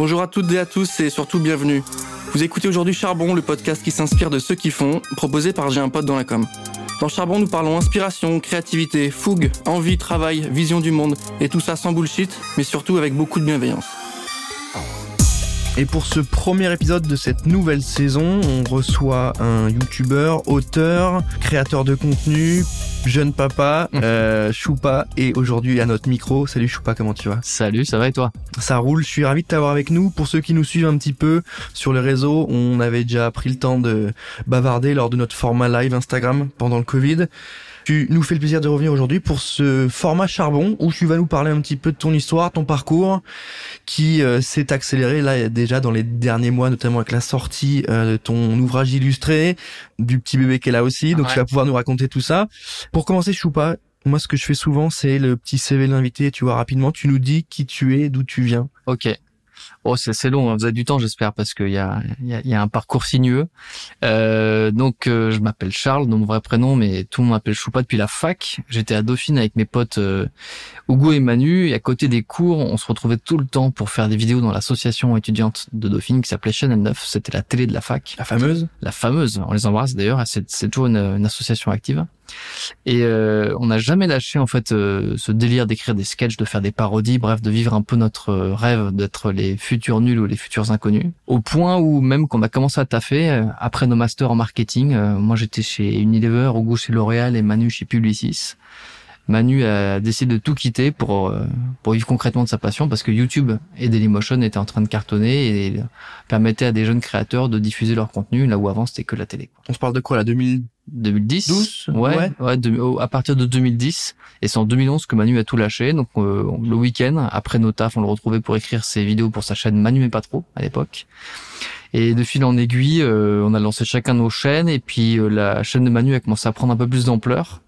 Bonjour à toutes et à tous et surtout bienvenue. Vous écoutez aujourd'hui Charbon, le podcast qui s'inspire de ceux qui font, proposé par J'ai un pote dans la com. Dans Charbon, nous parlons inspiration, créativité, fougue, envie, travail, vision du monde, et tout ça sans bullshit, mais surtout avec beaucoup de bienveillance. Et pour ce premier épisode de cette nouvelle saison, on reçoit un youtubeur, auteur, créateur de contenu, jeune papa, euh, Choupa, et aujourd'hui à notre micro. Salut Choupa, comment tu vas? Salut, ça va et toi? Ça roule, je suis ravi de t'avoir avec nous. Pour ceux qui nous suivent un petit peu sur les réseaux, on avait déjà pris le temps de bavarder lors de notre format live Instagram pendant le Covid. Tu nous fais le plaisir de revenir aujourd'hui pour ce format charbon où tu vas nous parler un petit peu de ton histoire, ton parcours qui euh, s'est accéléré là déjà dans les derniers mois, notamment avec la sortie euh, de ton ouvrage illustré, du petit bébé qu'elle a aussi. Donc tu vas pouvoir nous raconter tout ça. Pour commencer, Choupa, moi ce que je fais souvent c'est le petit CV de l'invité. Tu vois rapidement, tu nous dis qui tu es, d'où tu viens. Ok. Oh, c'est long, hein. vous avez du temps, j'espère, parce qu'il y a, y, a, y a un parcours sinueux. Euh, donc, euh, je m'appelle Charles, mon vrai prénom, mais tout le monde m'appelle Choupa depuis la fac. J'étais à Dauphine avec mes potes euh, Hugo et Manu, et à côté des cours, on se retrouvait tout le temps pour faire des vidéos dans l'association étudiante de Dauphine qui s'appelait Channel 9. C'était la télé de la fac. La fameuse? La fameuse, on les embrasse d'ailleurs, c'est toujours une, une association active. Et euh, on n'a jamais lâché en fait euh, ce délire d'écrire des sketchs, de faire des parodies, bref, de vivre un peu notre euh, rêve d'être les futurs nuls ou les futurs inconnus. Au point où même qu'on a commencé à taffer après nos masters en marketing, moi j'étais chez Unilever, Hugo chez L'Oréal et Manu chez Publicis. Manu a décidé de tout quitter pour euh, pour vivre concrètement de sa passion parce que YouTube et Dailymotion étaient en train de cartonner et permettaient à des jeunes créateurs de diffuser leur contenu là où avant c'était que la télé. On se parle de quoi là 2000 2010 12 ouais, ouais. ouais de, à partir de 2010 et c'est en 2011 que Manu a tout lâché. Donc euh, le week-end après nos tafs on le retrouvait pour écrire ses vidéos pour sa chaîne Manu mais pas trop à l'époque. Et de fil en aiguille euh, on a lancé chacun nos chaînes. Et puis euh, la chaîne de Manu a commencé à prendre un peu plus d'ampleur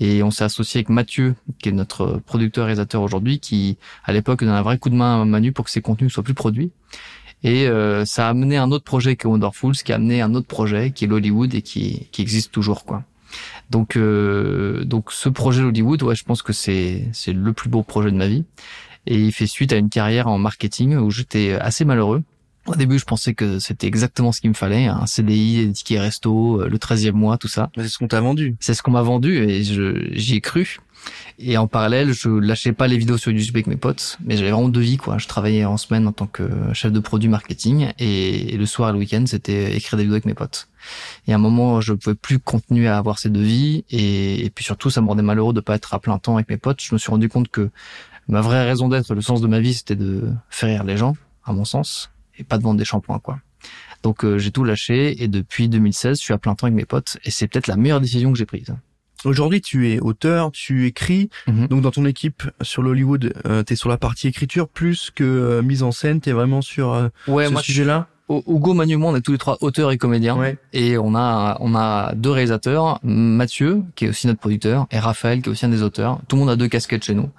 et on s'est associé avec Mathieu, qui est notre producteur réalisateur aujourd'hui, qui à l'époque donne un vrai coup de main à Manu pour que ses contenus soient plus produits. Et euh, ça a amené un autre projet qui est Wonderfuls, qui a amené un autre projet qui est l'Hollywood et qui, qui existe toujours quoi. Donc euh, donc ce projet Hollywood, ouais, je pense que c'est c'est le plus beau projet de ma vie. Et il fait suite à une carrière en marketing où j'étais assez malheureux. Au début, je pensais que c'était exactement ce qu'il me fallait, un CDI, des tickets resto, le 13e mois, tout ça. C'est ce qu'on t'a vendu. C'est ce qu'on m'a vendu et j'y ai cru. Et en parallèle, je lâchais pas les vidéos sur YouTube avec mes potes, mais j'avais vraiment deux vies, quoi. Je travaillais en semaine en tant que chef de produit marketing et, le soir et le week-end, c'était écrire des vidéos avec mes potes. Et à un moment, je pouvais plus continuer à avoir ces deux vies et, et puis surtout, ça me rendait malheureux de pas être à plein temps avec mes potes. Je me suis rendu compte que ma vraie raison d'être, le sens de ma vie, c'était de faire rire les gens, à mon sens et pas de vendre des shampoings quoi. Donc euh, j'ai tout lâché et depuis 2016, je suis à plein temps avec mes potes et c'est peut-être la meilleure décision que j'ai prise. Aujourd'hui, tu es auteur, tu écris. Mhm. Donc dans ton équipe sur l'Hollywood, euh, tu es sur la partie écriture plus que euh, mise en scène, tu es vraiment sur euh, Ouais, ce moi sujet-là? Hugo, Manu, et moi, on est tous les trois auteurs et comédiens. Ouais. Et on a on a deux réalisateurs, Mathieu qui est aussi notre producteur et Raphaël qui est aussi un des auteurs. Tout le monde a deux casquettes chez nous.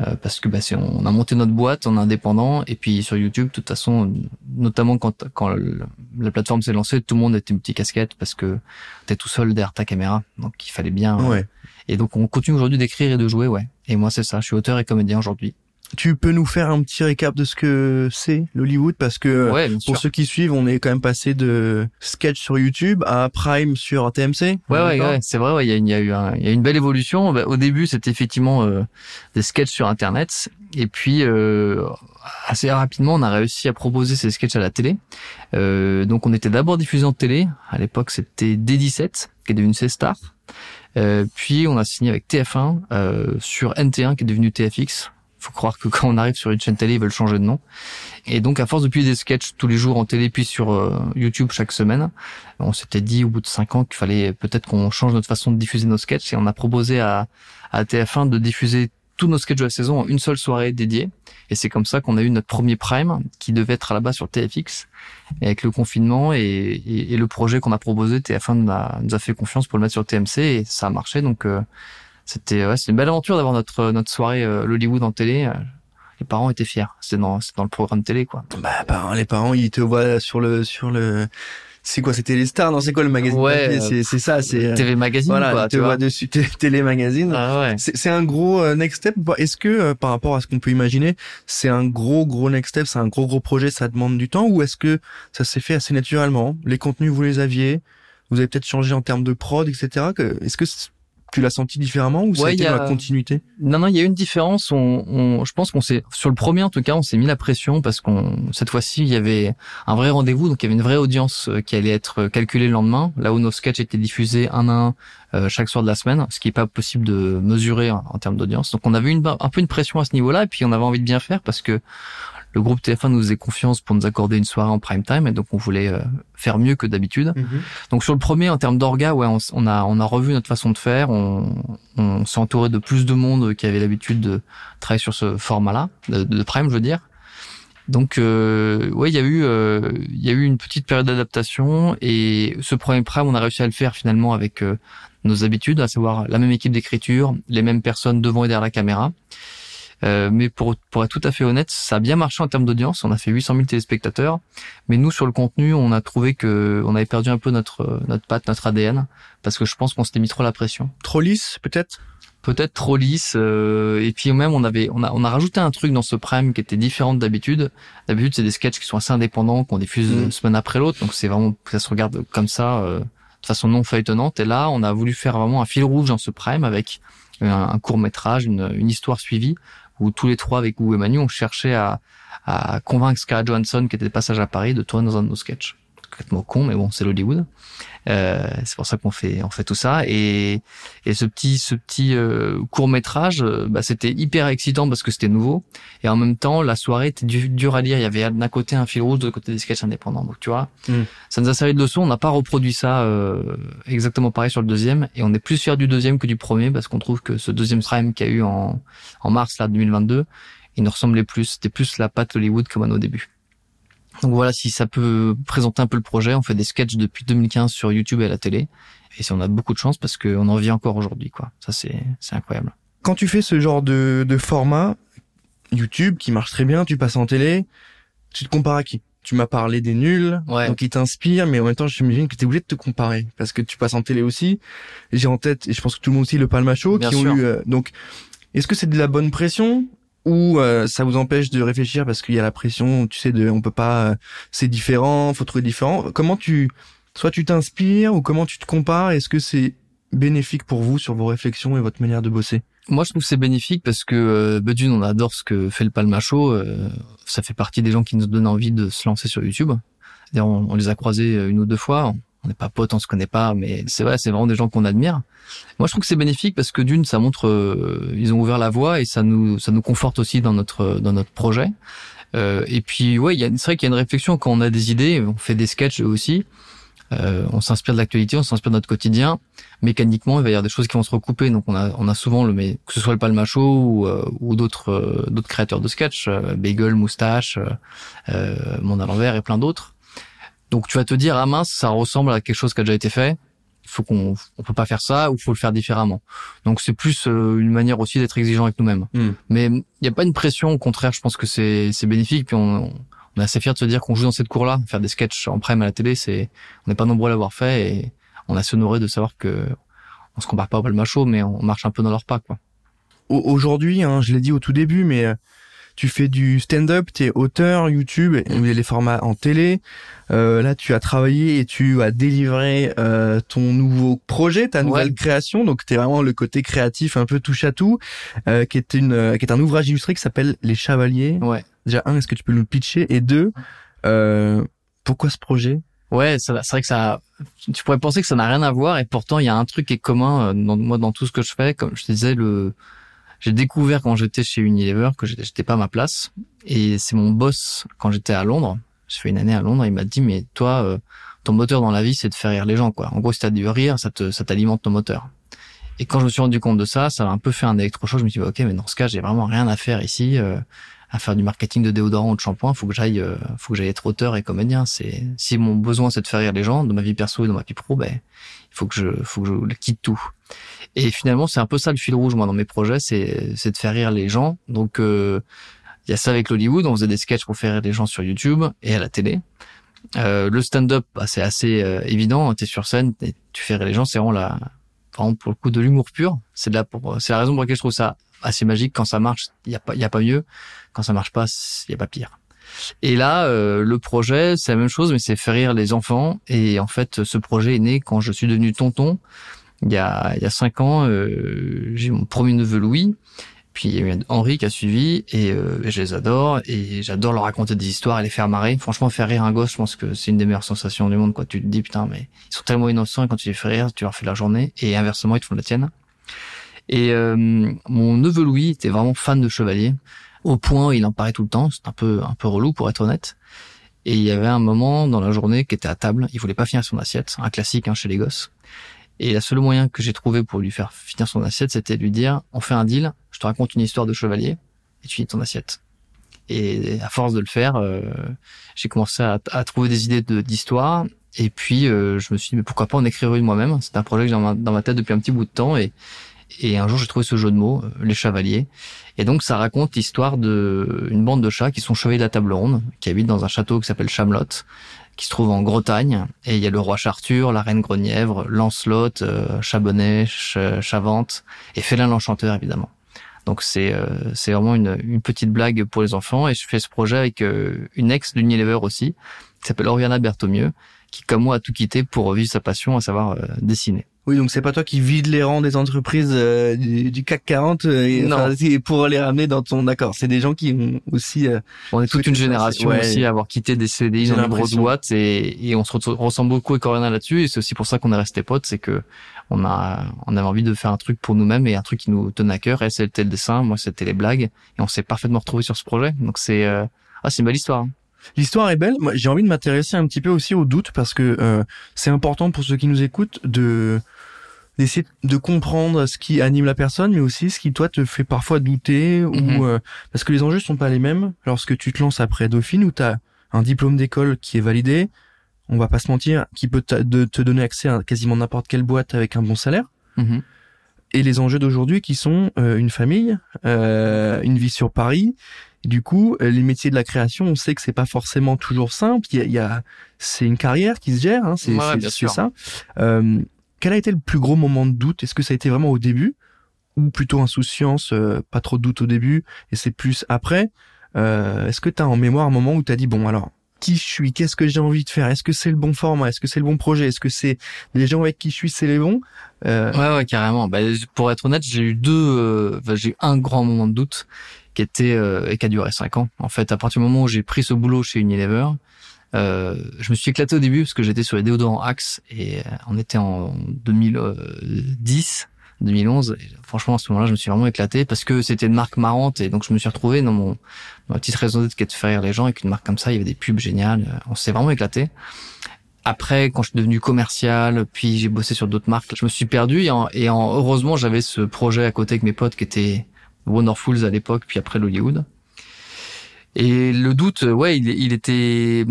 Euh, parce que bah, c'est, on a monté notre boîte en indépendant et puis sur YouTube, de toute façon, notamment quand quand le- la plateforme s'est lancée, tout le monde était une petite casquette parce que t'es tout seul derrière ta caméra, donc il fallait bien. Ouais. Et donc on continue aujourd'hui d'écrire et de jouer, ouais. Et moi c'est ça, je suis auteur et comédien aujourd'hui. Tu peux nous faire un petit récap de ce que c'est l'Hollywood parce que Ouais, bien pour ceux qui suivent, on est quand même passé de sketch sur YouTube à Prime sur TMC. Ouais, ouais, ouais, c'est vrai. ouais, Il y a, y a eu un- y a une belle évolution. Bah, au début, c'était effectivement euh, des sketchs sur Internet, et puis euh, assez rapidement, on a réussi à proposer ces sketchs à la télé. Euh, donc, on était d'abord diffusé en télé. À l'époque, c'était D17 qui est devenu C-Star. Euh, puis, on a signé avec TF1 euh, sur NT1 qui est devenu TFX. Faut croire que quand on arrive sur une chaîne télé, ils veulent changer de nom. Et donc, à force de publier des sketchs tous les jours en télé, puis sur euh, YouTube chaque semaine, on s'était dit au bout de cinq ans qu'il fallait peut-être qu'on change notre façon de diffuser nos sketchs et on a proposé à, à TF1 de diffuser tous nos sketchs de la saison en une seule soirée dédiée. Et c'est comme ça qu'on a eu notre premier prime qui devait être base sur TFX. Et avec le confinement et, et, et le projet qu'on a proposé, TF1 nous a, nous a fait confiance pour le mettre sur TMC et ça a marché. Donc euh, c'était ouais, une belle aventure d'avoir notre notre soirée euh, l'Hollywood en télé. Euh, Les parents étaient fiers. C'était dans c'était dans le programme télé quoi. Bah, bah, les parents, ils te voient sur le sur le c'est quoi C'était les stars Non, c'est quoi le magazine Ouais, euh, C'est c'est ça. C'est TV magazine voilà, quoi, tu tu vois vois. dessus télé magazine. Ah ouais. C'est un gros euh, next step. Est-ce que euh, par rapport à ce qu'on peut imaginer, c'est un gros gros next step, c'est un gros gros projet, ça demande du temps, ou est-ce que ça s'est fait assez naturellement? Les contenus vous les aviez, vous avez peut-être changé en termes de prod, etc. Est-ce que tu l'as senti différemment ou ça a Ouais, été il y a- dans la continuité? Non, non, il y a une différence. On, on- je pense qu'on s'est, sur le premier en tout cas, on s'est mis la pression parce qu'on, cette fois-ci, il y avait un vrai rendez-vous, donc il y avait une vraie audience euh, qui allait être calculée le lendemain, là où nos sketchs étaient diffusés un à un euh, chaque soir de la semaine, ce qui est pas possible de mesurer en, en termes d'audience. Donc on avait une, un peu une pression à ce niveau-là, et puis on avait envie de bien faire parce que le groupe TF1 nous faisait confiance pour nous accorder une soirée en prime time, et donc on voulait euh, faire mieux que d'habitude. Donc sur le premier, en termes d'orga, ouais, on, on a on a revu notre façon de faire. On, on s'est entouré de plus de monde qui avait l'habitude de travailler sur ce format-là, de, de Prime, je veux dire. Donc euh, ouais, il y a eu euh, il y a eu une petite période d'adaptation et ce premier Prime, on a réussi à le faire finalement avec euh, nos habitudes, à savoir la même équipe d'écriture, les mêmes personnes devant et derrière la caméra. Euh, mais pour, pour être tout à fait honnête, ça a bien marché en termes d'audience. On a fait 800 000 téléspectateurs. Mais nous, sur le contenu, on a trouvé que on avait perdu un peu notre notre patte, notre ADN, parce que je pense qu'on s'était mis trop la pression. Trop lisse, peut-être? Peut-être trop lisse. euh, et puis même, on avait on a on a rajouté un truc dans ce prime qui était différent d'habitude. D'habitude, c'est des sketchs qui sont assez indépendants, qu'on diffuse Mm. une semaine après l'autre. Donc c'est vraiment ça se regarde comme ça, euh, de façon non feuilletonnante. Et là, on a voulu faire vraiment un fil rouge dans ce prime avec un, un court métrage, une, une histoire suivie, où tous les trois avec Hugo et Manu, on cherchait à, convaincre Scarlett Johansson, qui était de passage à Paris, de tourner dans un de nos sketchs. Complètement con, mais bon, c'est l'Hollywood. Euh, c'est pour ça qu'on fait on fait tout ça. Et et ce petit ce petit court métrage bah, c'était hyper excitant parce que c'était nouveau. Et en même temps la soirée était du- dure à lire. Il y avait d'un côté un fil rouge de l'autre côté des sketchs indépendants. Donc tu vois Mm. ça nous a servi de leçon. On n'a pas reproduit ça euh, exactement pareil sur le deuxième. Et on est plus fier du deuxième que du premier parce qu'on trouve que ce deuxième prime qu'il y a eu en en mars là 2022 il nous ressemblait plus. C'était plus la patte Hollywood comme à nos débuts donc voilà, si ça peut présenter un peu le projet, on fait des sketchs depuis 2015 sur YouTube et à la télé. Et si on a beaucoup de chance parce qu'on en vit encore aujourd'hui, quoi. Ça, c'est, c'est incroyable. Quand tu fais ce genre de, de format, YouTube qui marche très bien, tu passes en télé, tu te compares à qui? Tu m'as parlé des nuls, Ouais. donc ils t'inspirent, mais en même temps, j'imagine que tu es obligé de te comparer parce que tu passes en télé aussi. J'ai en tête, et je pense que tout le monde aussi, le Palma Show, Bien qui ont eu. euh, donc, est-ce que c'est de la bonne pression? Ou euh, ça vous empêche de réfléchir parce qu'il y a la pression, tu sais, de, on peut pas, euh, c'est différent, faut trouver différent. Comment tu, soit tu t'inspires ou comment tu te compares Est-ce que c'est bénéfique pour vous sur vos réflexions et votre manière de bosser? Moi, je trouve que c'est bénéfique parce que euh, on adore ce que fait le Palma Show. euh, ça fait partie des gens qui nous donnent envie de se lancer sur YouTube. On, on les a croisés euh, une ou deux fois. On n'est pas potes, on se connaît pas, mais c'est vrai, c'est vraiment des gens qu'on admire. Moi, je trouve que c'est bénéfique parce que d'une, ça montre, euh, ils ont ouvert la voie et ça nous, ça nous conforte aussi dans notre, dans notre projet. Euh, et puis, ouais, c'est vrai qu'il y a une réflexion quand on a des idées, on fait des sketchs aussi. Euh, on s'inspire de l'actualité, on s'inspire de notre quotidien. Mécaniquement, il va y avoir des choses qui vont se recouper. Donc, on a, on a souvent le, mais que ce soit le Palma Show ou, euh, ou d'autres, euh, d'autres créateurs de sketchs, euh, Bagel, Moustache, euh, euh, Monde à l'envers et plein d'autres. Donc, tu vas te dire, ah mince, ça ressemble à quelque chose qui a déjà été fait. Il faut qu'on, on peut pas faire ça ou faut le faire différemment. Donc, c'est plus euh, une manière aussi d'être exigeant avec nous-mêmes. Hmm. Mais il n'y a pas une pression. Au contraire, je pense que c'est, c'est bénéfique. Puis on, on est assez fiers de se dire qu'on joue dans cette cour-là. Faire des sketchs en prime à la télé, c'est, on n'est pas nombreux à l'avoir fait et on a assez honoré de savoir que on se compare pas au Palma Show, mais on marche un peu dans leur pas, quoi. Au- Aujourd'hui, hein, je l'ai dit au tout début, mais euh, tu fais du stand-up, tu es auteur YouTube, les formats en télé. Euh, là, tu as travaillé et tu as délivré euh, ton nouveau projet, ta nouvelle Ouais. création. Donc, tu es vraiment le côté créatif, un peu touche à tout, euh, qui est une, euh, qui est un ouvrage illustré qui s'appelle Les Chevaliers. Ouais. Déjà un, est-ce que tu peux nous le pitcher? Et deux, euh, pourquoi ce projet? Ouais, ça- c'est vrai que ça, tu pourrais penser que ça n'a rien à voir et pourtant il y a un truc qui est commun euh, dans moi dans tout ce que je fais. Comme je te disais, le, j'ai découvert quand j'étais chez Unilever que j'étais pas à ma place et c'est mon boss quand j'étais à Londres. J'ai fait une année à Londres. Il m'a dit mais toi, euh, ton moteur dans la vie c'est de faire rire les gens quoi. En gros, si t'as du rire, ça te, ça t'alimente ton moteur. Et quand je me suis rendu compte de ça, ça m'a un peu fait un électrochoc. Je me suis dit ok, mais dans ce cas, j'ai vraiment rien à faire ici. euh, à faire du marketing de déodorant ou de shampoing, faut que j'aille, euh, faut que j'aille être auteur et comédien. C'est si mon besoin c'est de faire rire les gens dans ma vie perso et dans ma vie pro, ben il faut que je, faut que je quitte tout. Et finalement, c'est un peu ça le fil rouge moi dans mes projets, c'est c'est de faire rire les gens. Donc euh, il y a ça avec l'Hollywood, on faisait des sketchs pour faire rire les gens sur YouTube et à la télé. Euh, le stand-up, bah, c'est assez euh, évident. T'es sur scène, tu fais rire les gens. C'est vraiment la, vraiment pour le coup de l'humour pur. C'est de la, c'est la raison pour laquelle je trouve ça assez magique. Quand ça marche, il y a pas, y a pas mieux. Quand ça marche pas, il y a pas pire. Et là, euh, le projet, c'est la même chose, mais c'est faire rire les enfants. Et en fait, ce projet est né quand je suis devenu tonton. Il y a, il y a cinq ans, euh, j'ai mon premier neveu Louis. Puis il y a eu Henri qui a suivi et, euh, je les adore et j'adore leur raconter des histoires et les faire marrer. Franchement, faire rire un gosse, je pense que c'est une des meilleures sensations du monde. Quoi, tu te dis putain, mais ils sont tellement innocents et quand tu les fais rire, tu leur fais la journée et inversement, ils te font la tienne. Et euh, mon neveu Louis était vraiment fan de chevalier au point où il en parlait tout le temps. C'est un peu un peu relou pour être honnête. Et il y avait un moment dans la journée qui était à table, il voulait pas finir son assiette, un classique hein, chez les gosses. Et la seule moyen que j'ai trouvé pour lui faire finir son assiette, c'était de lui dire, on fait un deal, je te raconte une histoire de chevalier, et tu finis ton assiette. Et à force de le faire, euh, j'ai commencé à, à, trouver des idées d'histoire. Et puis, euh, je me suis dit, mais pourquoi pas en écrire une moi-même? C'est un projet que j'ai dans, dans ma, tête depuis un petit bout de temps. Et, et un jour, j'ai trouvé ce jeu de mots, euh, Les Chevaliers. Et donc, ça raconte l'histoire de une bande de chats qui sont chevaliers de la table ronde, qui habitent dans un château qui s'appelle Chamelot, qui se trouve en Bretagne. Et il y a le roi Chartur, la reine Grenièvre, Lancelot, euh, Chabonnet, Ch Chavante et Félin l'Enchanteur, évidemment. Donc c'est euh, c'est vraiment une, une, petite blague pour les enfants. Et je fais ce projet avec euh, une ex d'Unilever aussi, qui s'appelle Oriana Bertomieux, qui comme moi a tout quitté pour vivre sa passion, à savoir euh, dessiner. Oui, donc c'est pas toi qui vide les rangs des entreprises euh, du, du, CAC 40 euh, et, non. pour les ramener dans ton accord. C'est des gens qui ont aussi. Euh, on est toute une génération ouais, aussi à avoir quitté des CDI dans les grosses boîtes et, et on se ressemble beaucoup avec Corinna là-dessus et c'est aussi pour ça qu'on est resté potes, c'est que on a on avait envie de faire un truc pour nous-mêmes et un truc qui nous tenait à cœur. Elle c'était le dessin, moi c'était les blagues et on s'est parfaitement retrouvés sur ce projet. Donc c'est ah c'est une belle histoire. Hein. L'histoire est belle. Moi, j'ai envie de m'intéresser un petit peu aussi au doute parce que euh, c'est important pour ceux qui nous écoutent de d'essayer de comprendre ce qui anime la personne, mais aussi ce qui toi te fait parfois douter ou Mhm. euh, parce que les enjeux sont pas les mêmes lorsque tu te lances après Dauphine où tu as un diplôme d'école qui est validé, on va pas se mentir, qui peut te, de, te donner accès à quasiment n'importe quelle boîte avec un bon salaire. Mhm. Et les enjeux d'aujourd'hui qui sont euh, une famille, euh, une vie sur Paris. Du coup, euh, les métiers de la création, on sait que c'est pas forcément toujours simple. Il y a, y a c'est une carrière qui se gère, hein, c'est Ouais, ça. Euh, quel a été le plus gros moment de doute? Est-ce que ça a été vraiment au début? Ou plutôt insouciance, euh, pas trop de doute au début et c'est plus après? Euh, Est-ce que tu as en mémoire un moment où tu as dit bon alors qui je suis? Qu'est-ce que j'ai envie de faire? Est-ce que c'est le bon format? Est-ce que c'est le bon projet? Est-ce que c'est les gens avec qui je suis c'est les bons? Euh, Ouais, ouais, carrément. Bah, pour être honnête, j'ai eu deux, euh, j'ai eu un grand moment de doute qui était euh, et qui a duré cinq ans. En fait, à partir du moment où j'ai pris ce boulot chez Unilever, euh, je me suis éclaté au début parce que j'étais sur les déodorants Axe et euh, on était en 2010. 2011, et franchement à ce moment-là, je me suis vraiment éclaté parce que c'était une marque marrante et donc je me suis retrouvé dans mon dans ma petite raison d'être qui est de faire rire les gens avec une marque comme ça, il y avait des pubs géniales, euh, on s'est vraiment éclaté. Après, quand je suis devenu commercial, puis j'ai bossé sur d'autres marques, je me suis perdu et, en, et en- heureusement j'avais ce projet à côté avec mes potes qui était Wonderfuls à l'époque, puis après l'Hollywood. Et le doute, euh, ouais, il, était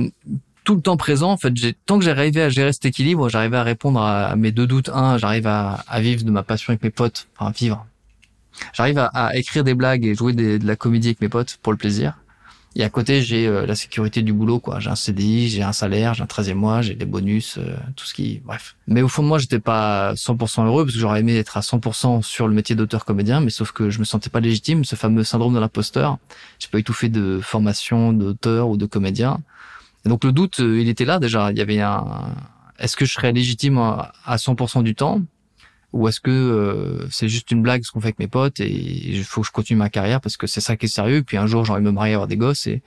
tout le temps présent. En fait, tant que j'arrivais à gérer cet équilibre, j'arrivais à répondre à, mes deux doutes. Un, j'arrive à, vivre de ma passion avec mes potes, enfin vivre. J'arrive à, écrire des blagues et jouer de la comédie avec mes potes pour le plaisir. Et à côté, j'ai euh, la sécurité du boulot, quoi. J'ai un CDI, j'ai un salaire, j'ai un 13e mois, j'ai des bonus, euh, tout ce qui, bref. Mais au fond de moi, j'étais pas 100% heureux parce que j'aurais aimé être à 100% sur le métier d'auteur comédien, mais sauf que je me sentais pas légitime, ce fameux syndrome de l'imposteur. J'ai pas eu tout fait de formation d'auteur ou de comédien. Et donc le doute, euh, il était là déjà. Il y avait un, est-ce que je serais légitime à 100% du temps? Ou est-ce que euh, c'est juste une blague ce qu'on fait avec mes potes et il faut que je continue ma carrière parce que c'est ça qui est sérieux. Puis un jour de me marier, avoir des gosses et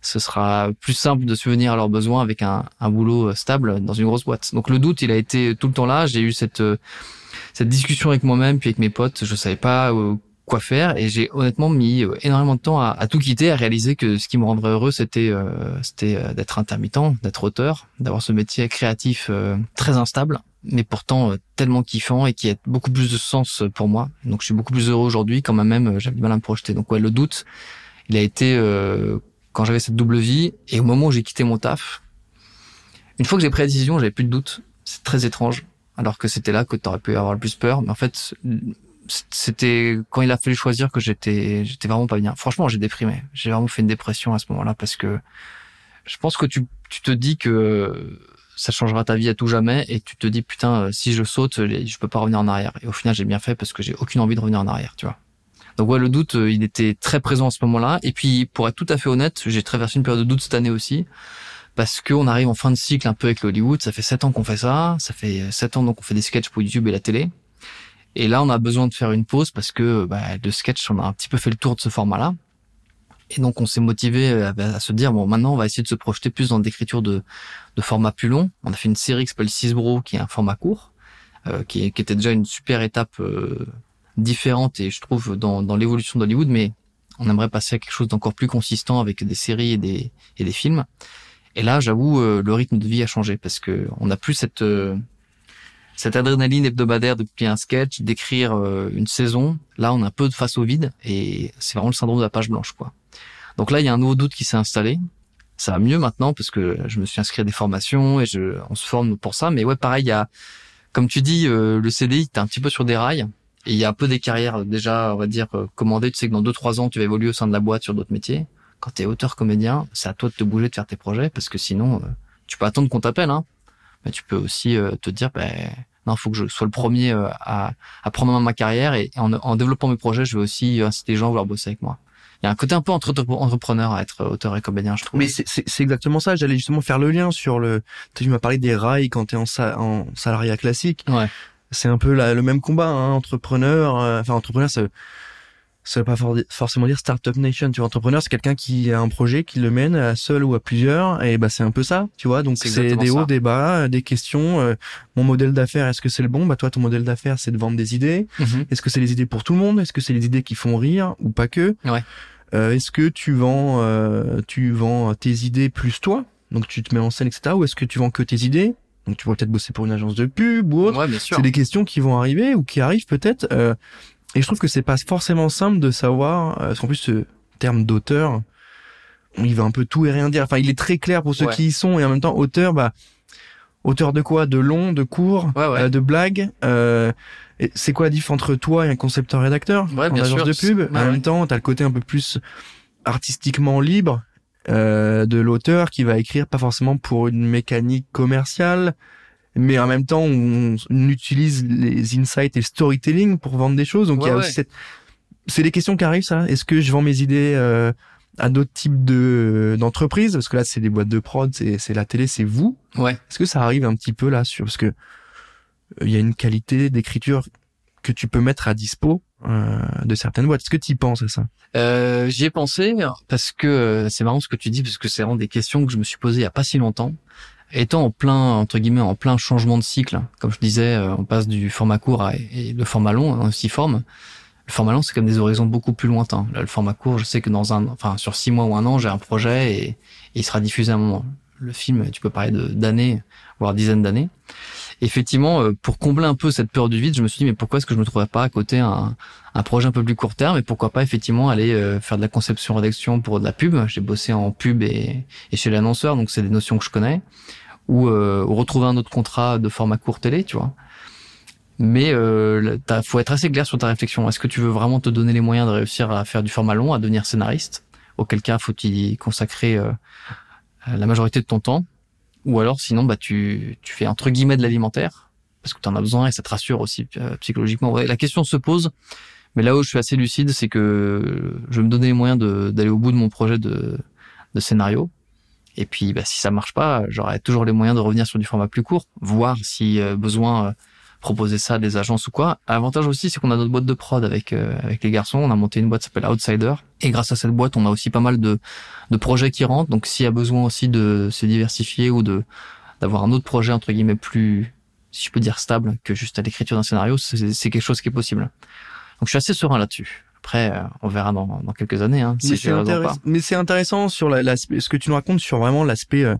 ce sera plus simple de subvenir à leurs besoins avec un, un boulot euh, stable dans une grosse boîte. Donc le doute, il a été tout le temps là. J'ai eu cette euh, cette discussion avec moi-même puis avec mes potes. Je savais pas euh, quoi faire et j'ai honnêtement mis énormément de temps à, à tout quitter, à réaliser que ce qui me rendrait heureux, c'était euh, c'était d'être intermittent, d'être auteur, d'avoir ce métier créatif euh, très instable, mais pourtant euh, tellement kiffant et qui a beaucoup plus de sens pour moi. Donc je suis beaucoup plus heureux aujourd'hui, quand même euh, j'avais du mal à me projeter. Donc ouais, le doute, il a été euh, quand j'avais cette double vie et au moment où j'ai quitté mon taf. Une fois que j'ai pris la décision, j'avais plus de doute. C'est très étrange. Alors que c'était là que tu aurais pu avoir le plus peur. Mais en fait, c'était quand il a fallu choisir que j'étais j'étais vraiment pas bien. Franchement, j'ai déprimé. J'ai vraiment fait une dépression à ce moment-là parce que je pense que tu, tu te dis que ça changera ta vie à tout jamais et tu te dis putain euh, si je saute je peux pas revenir en arrière. Et au final j'ai bien fait parce que j'ai aucune envie de revenir en arrière tu vois. Donc ouais le doute euh, il était très présent à ce moment-là. Et puis pour être tout à fait honnête j'ai traversé une période de doute cette année aussi parce qu'on arrive en fin de cycle un peu avec Hollywood. Ça fait sept ans qu'on fait ça. Ça fait sept ans donc on fait des sketchs pour YouTube et la télé. Et là on a besoin de faire une pause parce que bah, le sketch on a un petit peu fait le tour de ce format là et donc on s'est motivé euh, à, se dire bon maintenant on va essayer de se projeter plus dans l'écriture de, de formats plus longs. On a fait une série qui s'appelle Cisbro qui est un format court, euh, qui, qui, était déjà une super étape euh, différente et je trouve dans, dans l'évolution d'Hollywood, mais on aimerait passer à quelque chose d'encore plus consistant avec des séries et des, et des films. Et là, j'avoue, le rythme de vie a changé parce que on n'a plus cette cette adrénaline hebdomadaire de plier un sketch, d'écrire une saison. Là, on a un peu de face au vide et c'est vraiment le syndrome de la page blanche, quoi. Donc là, il y a un nouveau doute qui s'est installé. Ça va mieux maintenant parce que je me suis inscrit à des formations et je, on se forme pour ça. Mais ouais, pareil, il y a, comme tu dis, euh, le CDI, t'es un petit peu sur des rails. Et il y a un peu des carrières déjà, on va dire, euh, commandées. Tu sais que dans deux trois ans, tu vas évoluer au sein de la boîte sur d'autres métiers. Quand tu es auteur comédien, c'est à toi de te bouger, de faire tes projets, parce que sinon, euh, tu peux attendre qu'on t'appelle, hein. Mais tu peux aussi te dire, ben non, faut que je sois le premier à, à prendre en main ma carrière et en, en développant mes projets, je vais aussi inciter les gens à vouloir bosser avec moi il y a un côté un peu entrepreneur à être auteur et comédien, je trouve. Mais c'est exactement ça. J'allais justement faire le lien sur le. Tu m'as parlé des rails quand t'es en, en salariat classique. Ouais. C'est un peu le même combat, hein, entrepreneur. Euh, enfin, entrepreneur, ça, ça veut pas forcément dire startup nation. Tu vois, entrepreneur, c'est quelqu'un qui a un projet, qui le mène à seul ou à plusieurs. Et bah, c'est un peu ça. Tu vois, donc c'est des hauts, des bas, des questions. Euh, mon modèle d'affaires, est-ce que c'est le bon? Bah, toi, ton modèle d'affaires, c'est de vendre des idées. Mhm. Est-ce que c'est les idées pour tout le monde? Est-ce que c'est les idées qui font rire ou pas que? Ouais. Euh, est-ce que tu vends, euh, tu vends tes idées plus toi, donc tu te mets en scène, etc. Ou est-ce que tu vends que tes idées? Donc tu vas peut-être bosser pour une agence de pub ou autre. Ouais, c'est des questions qui vont arriver ou qui arrivent peut-être. Euh, et je trouve que c'est pas forcément simple de savoir, parce qu'en plus ce terme d'auteur, il va un peu tout et rien dire. Enfin, il est très clair pour ceux qui y sont et en même temps auteur, bah auteur de quoi? De long, de court, de blagues. Euh, c'est quoi la différence entre toi et un concepteur rédacteur? Ouais, en bien agence de pub. En même temps, t'as le côté un peu plus artistiquement libre euh, de l'auteur qui va écrire pas forcément pour une mécanique commerciale, mais en même temps on, utilise les insights et le storytelling pour vendre des choses. Donc il y a aussi cette... C'est des questions qui arrivent ça. Est-ce que je vends mes idées euh, à d'autres types de d'entreprises? Parce que là c'est des boîtes de prod, c'est la télé, c'est vous. Ouais. Est-ce que ça arrive un petit peu là sur parce que il y a une qualité d'écriture que tu peux mettre à dispo euh, de certaines boîtes. Est-ce que tu y penses à ça? Euh, J'y ai pensé parce que euh, c'est marrant ce que tu dis parce que c'est vraiment des questions que je me suis posées il y a pas si longtemps. Étant en plein entre guillemets en plein changement de cycle, comme je disais, euh, on passe du format court à, et le format long en six formes. Le format long, c'est comme des horizons beaucoup plus lointains. Là, le format court, je sais que dans un, enfin sur six mois ou un an, j'ai un projet et, il sera diffusé à un moment. Le film, tu peux parler d'années, voire dizaines d'années effectivement, euh, pour combler un peu cette peur du vide, je me suis dit mais pourquoi est-ce que je me trouverais pas à côté un, un projet un peu plus court terme et pourquoi pas effectivement aller euh, faire de la conception rédaction pour de la pub. J'ai bossé en pub et, et chez l'annonceur, donc c'est des notions que je connais. Ou, euh, retrouver un autre contrat de format court télé, tu vois. Mais euh, faut être assez clair sur ta réflexion. Est-ce que tu veux vraiment te donner les moyens de réussir à faire du format long, à devenir scénariste? Auquel cas, faut y consacrer euh, la majorité de ton temps ou alors sinon bah tu tu fais entre guillemets de l'alimentaire parce que tu en as besoin et ça te rassure aussi euh, psychologiquement. La question se pose, mais là où je suis assez lucide, c'est que je vais me donner les moyens d'aller au bout de mon projet de, de scénario. Et puis, bah, si ça marche pas, j'aurai toujours les moyens de revenir sur du format plus court, voir si euh, besoin euh, proposer ça à des agences ou quoi. L'avantage aussi, c'est qu'on a notre boîte de prod avec euh, avec les garçons. On a monté une boîte qui s'appelle Outsider. Et grâce à cette boîte, on a aussi pas mal de, de projets qui rentrent. Donc s'il y a besoin aussi de se diversifier ou de d'avoir un autre projet, entre guillemets, plus, si je peux dire, stable que juste à l'écriture d'un scénario, c'est quelque chose qui est possible. Donc je suis assez serein là-dessus. Après, euh, on verra dans, dans quelques années. Hein, si mais c'est intéressant sur la, ce que tu nous racontes sur vraiment l'aspect euh,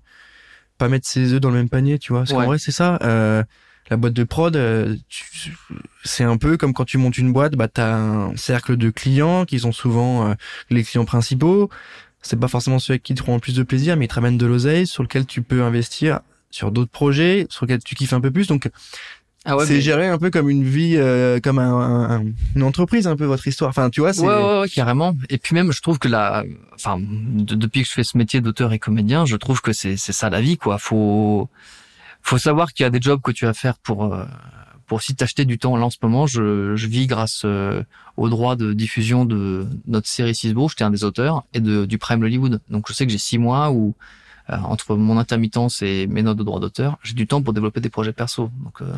pas mettre ses œufs dans le même panier, tu vois. Parce qu'en vrai, c'est ça. Euh, la boîte de prod, euh, c'est un peu comme quand tu montes une boîte, bah t'as un cercle de clients qui sont souvent euh, les clients principaux. C'est pas forcément ceux avec qui te le plus de plaisir, mais ils te ramènent de l'oseille sur lequel tu peux investir sur d'autres projets, sur lesquels tu kiffes un peu plus. Donc Ah ouais, c'est mais- géré un peu comme une vie, euh, comme un, un- un- une entreprise, un peu votre histoire. Enfin, tu vois, c'est. Ouais, ouais, ouais, carrément. Et puis même, je trouve que la, enfin, de- depuis que je fais ce métier d'auteur et comédien, je trouve que c'est c'est ça la vie, quoi. Faut faut savoir qu'il y a des jobs que tu vas faire pour euh, pour aussi t'acheter du temps. Là, en ce moment, je, je vis grâce euh, au droit de diffusion de notre série Cisbo. J'étais un des auteurs et de du Prime Hollywood. Donc, je sais que j'ai six mois où euh, entre mon intermittence et mes notes de droit d'auteur, j'ai du temps pour développer des projets perso. Donc, euh,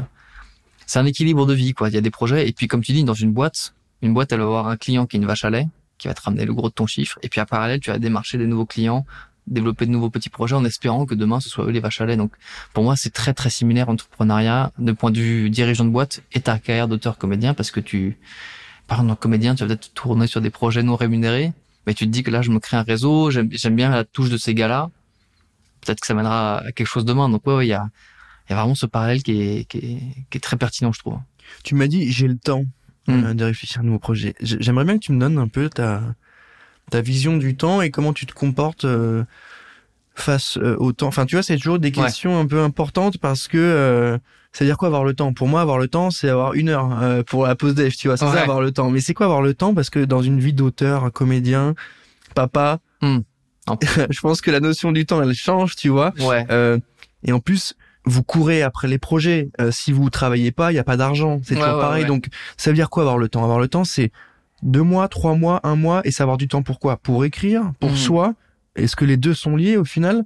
c'est un équilibre de vie, quoi. Il y a des projets et puis, comme tu dis, dans une boîte, une boîte, elle va avoir un client qui est une vache à lait, qui va te ramener le gros de ton chiffre. Et puis, à parallèle, tu vas démarcher des nouveaux clients, développer de nouveaux petits projets en espérant que demain, ce soit eux les vaches à lait. Donc, pour moi, c'est très, très similaire entrepreneuriat de point de vue dirigeant de boîte et ta carrière d'auteur-comédien parce que tu, par exemple, en comédien, tu vas peut-être tourner sur des projets non rémunérés, mais tu te dis que là, je me crée un réseau, j'aime, bien la touche de ces gars-là. Peut-être que ça mènera à quelque chose demain. Donc, ouais, il y a, il y a vraiment ce parallèle qui est, qui est, qui est très pertinent, je trouve. Tu m'as dit, j'ai le temps Mm. euh, de réfléchir à un nouveau projet. J'aimerais bien que tu me donnes un peu ta, ta vision du temps et comment tu te comportes euh, face euh, au temps. Enfin, tu vois, c'est toujours des Ouais. questions un peu importantes parce que euh, c'est-à-dire quoi avoir le temps? Pour moi, avoir le temps, c'est avoir une heure euh, pour la pause déj, tu vois. C'est Ouais. ça avoir le temps. Mais c'est quoi avoir le temps? Parce que dans une vie d'auteur, comédien, papa, Mm. En- je pense que la notion du temps, elle change, tu vois. Ouais. Euh, et en plus, vous courez après les projets. Euh, si vous travaillez pas, il y a pas d'argent. C'est Ouais, toujours ouais, pareil. ouais. Donc, ça veut dire quoi avoir le temps? Avoir le temps, c'est deux mois, trois mois, un mois, et savoir du temps pour quoi? Pour écrire, pour Mhm. soi. Est-ce que les deux sont liés au final?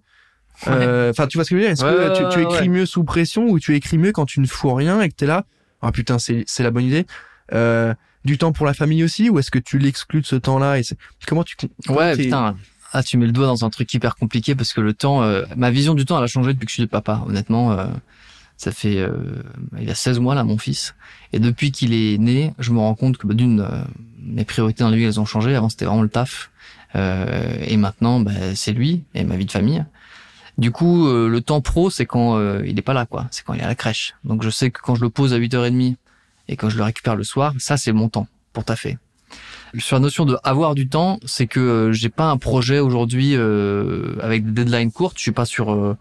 Euh, Enfin, tu vois ce que je veux dire? Est-ce que tu, écris mieux sous pression ou tu écris mieux quand tu ne fous rien et que t'es là? Ah putain, c'est c'est la bonne idée. Euh, du temps pour la famille aussi ou est-ce que tu l'exclus de ce temps-là et comment tu comment Ouais, putain. Ah, tu mets le doigt dans un truc hyper compliqué parce que le temps, euh, ma vision du temps, elle a changé depuis que je suis papa. Honnêtement, euh, ça fait, euh, il y a 16 mois là, mon fils. Et depuis qu'il est né, je me rends compte que bah, d'une, euh, mes priorités dans la vie, elles ont changé. Avant, c'était vraiment le taf. Euh, et maintenant, bah, c'est lui et ma vie de famille. Du coup, euh, le temps pro, c'est quand il est pas là, quoi. C'est quand il est à la crèche. Donc, je sais que quand je le pose à 8h30 et quand je le récupère le soir, ça, c'est mon temps pour taffer. Sur la notion de avoir du temps, c'est que euh, j'ai pas un projet aujourd'hui euh, avec des deadlines courtes. Je suis pas sur euh,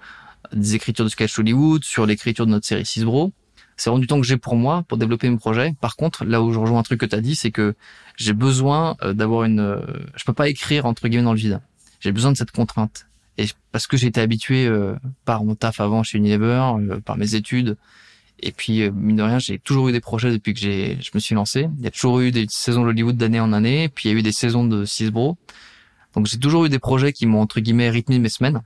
des écritures de sketch Hollywood, sur l'écriture de notre série 6 Bro. C'est vraiment du temps que j'ai pour moi pour développer mes projets. Par contre, là où je rejoins un truc que tu as dit, c'est que j'ai besoin d'avoir une. je peux pas écrire entre guillemets dans le vide. J'ai besoin de cette contrainte. Et parce que été habitué euh, par mon taf avant chez Unilever, euh, par mes études, et puis euh, mine de rien, j'ai toujours eu des projets depuis que j'ai, je me suis lancé. Il y a toujours eu des saisons d'Hollywood d'année en année, puis il y a eu des saisons de 6 Bro. Donc j'ai toujours eu des projets qui m'ont entre guillemets rythmé mes semaines.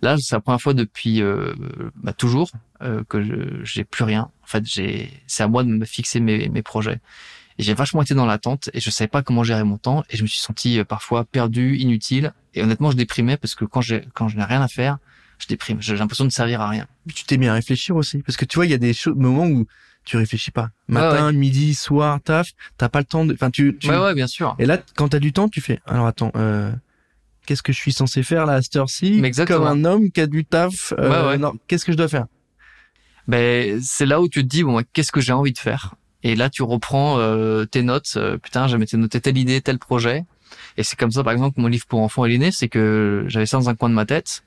Là, c'est la première fois depuis euh, bah, toujours euh, que je j'ai plus rien. En fait, j'ai c'est à moi de me fixer mes, mes projets. Et j'ai vachement été dans l'attente et je savais pas comment gérer mon temps et je me suis senti euh, parfois perdu, inutile et honnêtement je déprimais parce que quand j'ai quand je n'ai rien à faire, je déprime. J'ai l'impression de servir à rien. tu t'es mis à réfléchir aussi parce que tu vois il y a des moments où tu réfléchis pas matin midi soir taf t'as pas le temps de enfin tu, tu... Ouais ouais, bien sûr. et là quand t'as du temps tu fais alors attends euh, qu'est-ce que je suis censé faire là à cette heure-ci? Comme un homme qui a du taf euh, Ouais, ouais. non qu'est-ce que je dois faire? Ben c'est là où tu te dis bon qu'est-ce que j'ai envie de faire? Et là tu reprends euh, tes notes euh, putain j'avais noté telle idée tel projet et c'est comme ça par exemple que mon livre pour enfants est né c'est que j'avais ça dans un coin de ma tête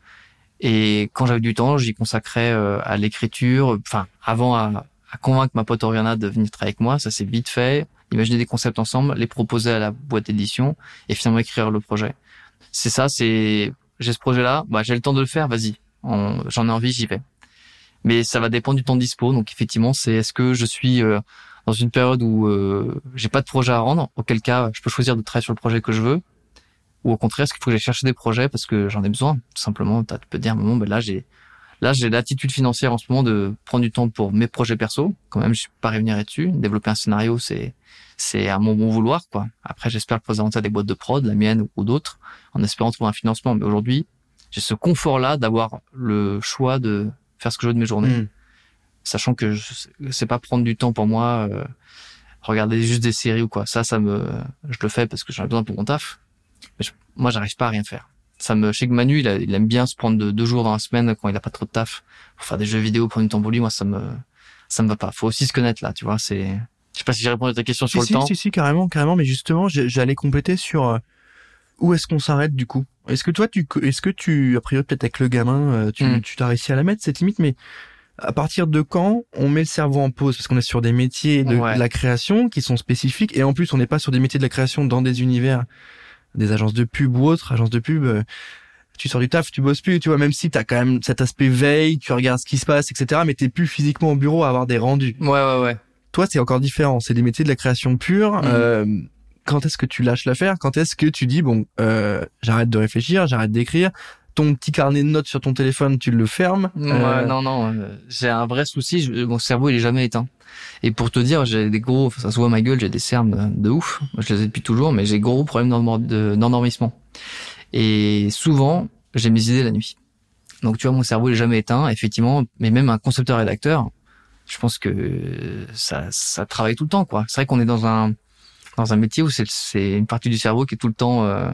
et quand j'avais du temps j'y consacrais euh, à l'écriture. Enfin avant à, à convaincre ma pote Oriana de venir travailler avec moi ça s'est vite fait. Imaginer des concepts ensemble les proposer à la boîte d'édition et finalement écrire le projet. C'est ça c'est j'ai ce projet là bah j'ai le temps de le faire vas-y. J'en ai envie j'y vais. Mais ça va dépendre du temps dispo. Donc effectivement, c'est est-ce que je suis euh, dans une période où euh, j'ai pas de projet à rendre, auquel cas je peux choisir de travailler sur le projet que je veux, ou au contraire, est-ce qu'il faut que j'aille chercher des projets parce que j'en ai besoin. Tout simplement, t'as- tu peux te dire, bon, ben là j'ai là j'ai l'attitude financière en ce moment de prendre du temps pour mes projets perso. Quand même, je suis pas rémunéré dessus. Développer un scénario, c'est c'est à mon bon vouloir quoi. Après, j'espère le présenter à des boîtes de prod, la mienne ou d'autres, en espérant trouver un financement. Mais aujourd'hui, j'ai ce confort-là d'avoir le choix de faire ce que je veux de mes journées Hmm. sachant que c'est pas prendre du temps pour moi euh, regarder juste des séries ou quoi ça ça me je le fais parce que j'en ai besoin pour mon taf moi j'arrive pas à rien faire ça me je sais que Manu il, a- il aime bien se prendre de, deux jours dans la semaine quand il a pas trop de taf pour faire des jeux vidéo prendre du temps pour lui moi ça me ça me va pas faut aussi se connaître là tu vois c'est je sais pas si j'ai répondu à ta question sur si, le temps si, si, carrément, carrément. Mais justement, j'allais compléter sur euh, où est-ce qu'on s'arrête du coup? Est-ce que toi, tu, est-ce que tu, a priori peut-être avec le gamin, euh, tu, Mm. tu t'as réussi à la mettre cette limite, mais À partir de quand on met le cerveau en pause? Parce qu'on est sur des métiers de, Ouais. de la création qui sont spécifiques et en plus on n'est pas sur des métiers de la création dans des univers, des agences de pub ou autres agences de pub. euh, tu sors du taf, tu bosses plus, tu vois, même si t'as quand même cet aspect veille, tu regardes ce qui se passe, etc. Mais t'es plus physiquement au bureau à avoir des rendus. Ouais, ouais, ouais. Toi, c'est encore différent. C'est des métiers de la création pure. Mhm. Euh, quand est-ce que tu lâches l'affaire? Quand est-ce que tu dis bon, euh, j'arrête de réfléchir, j'arrête d'écrire Ton petit carnet de notes sur ton téléphone, tu le fermes Ouais, Euh, non, non, euh, j'ai un vrai souci. je- mon cerveau, il est jamais éteint. Et pour te dire, j'ai des gros, ça se voit ma gueule, j'ai des cernes de, ouf. Moi, je les ai depuis toujours, mais j'ai gros de- d'endormissement. Et souvent, j'ai mes idées la nuit. Donc, tu vois, mon cerveau, il est jamais éteint. Effectivement, mais même un concepteur rédacteur, je pense que ça, ça travaille tout le temps, quoi. C'est vrai qu'on est dans un, dans un métier où c'est, c'est une partie du cerveau qui est tout le temps, euh,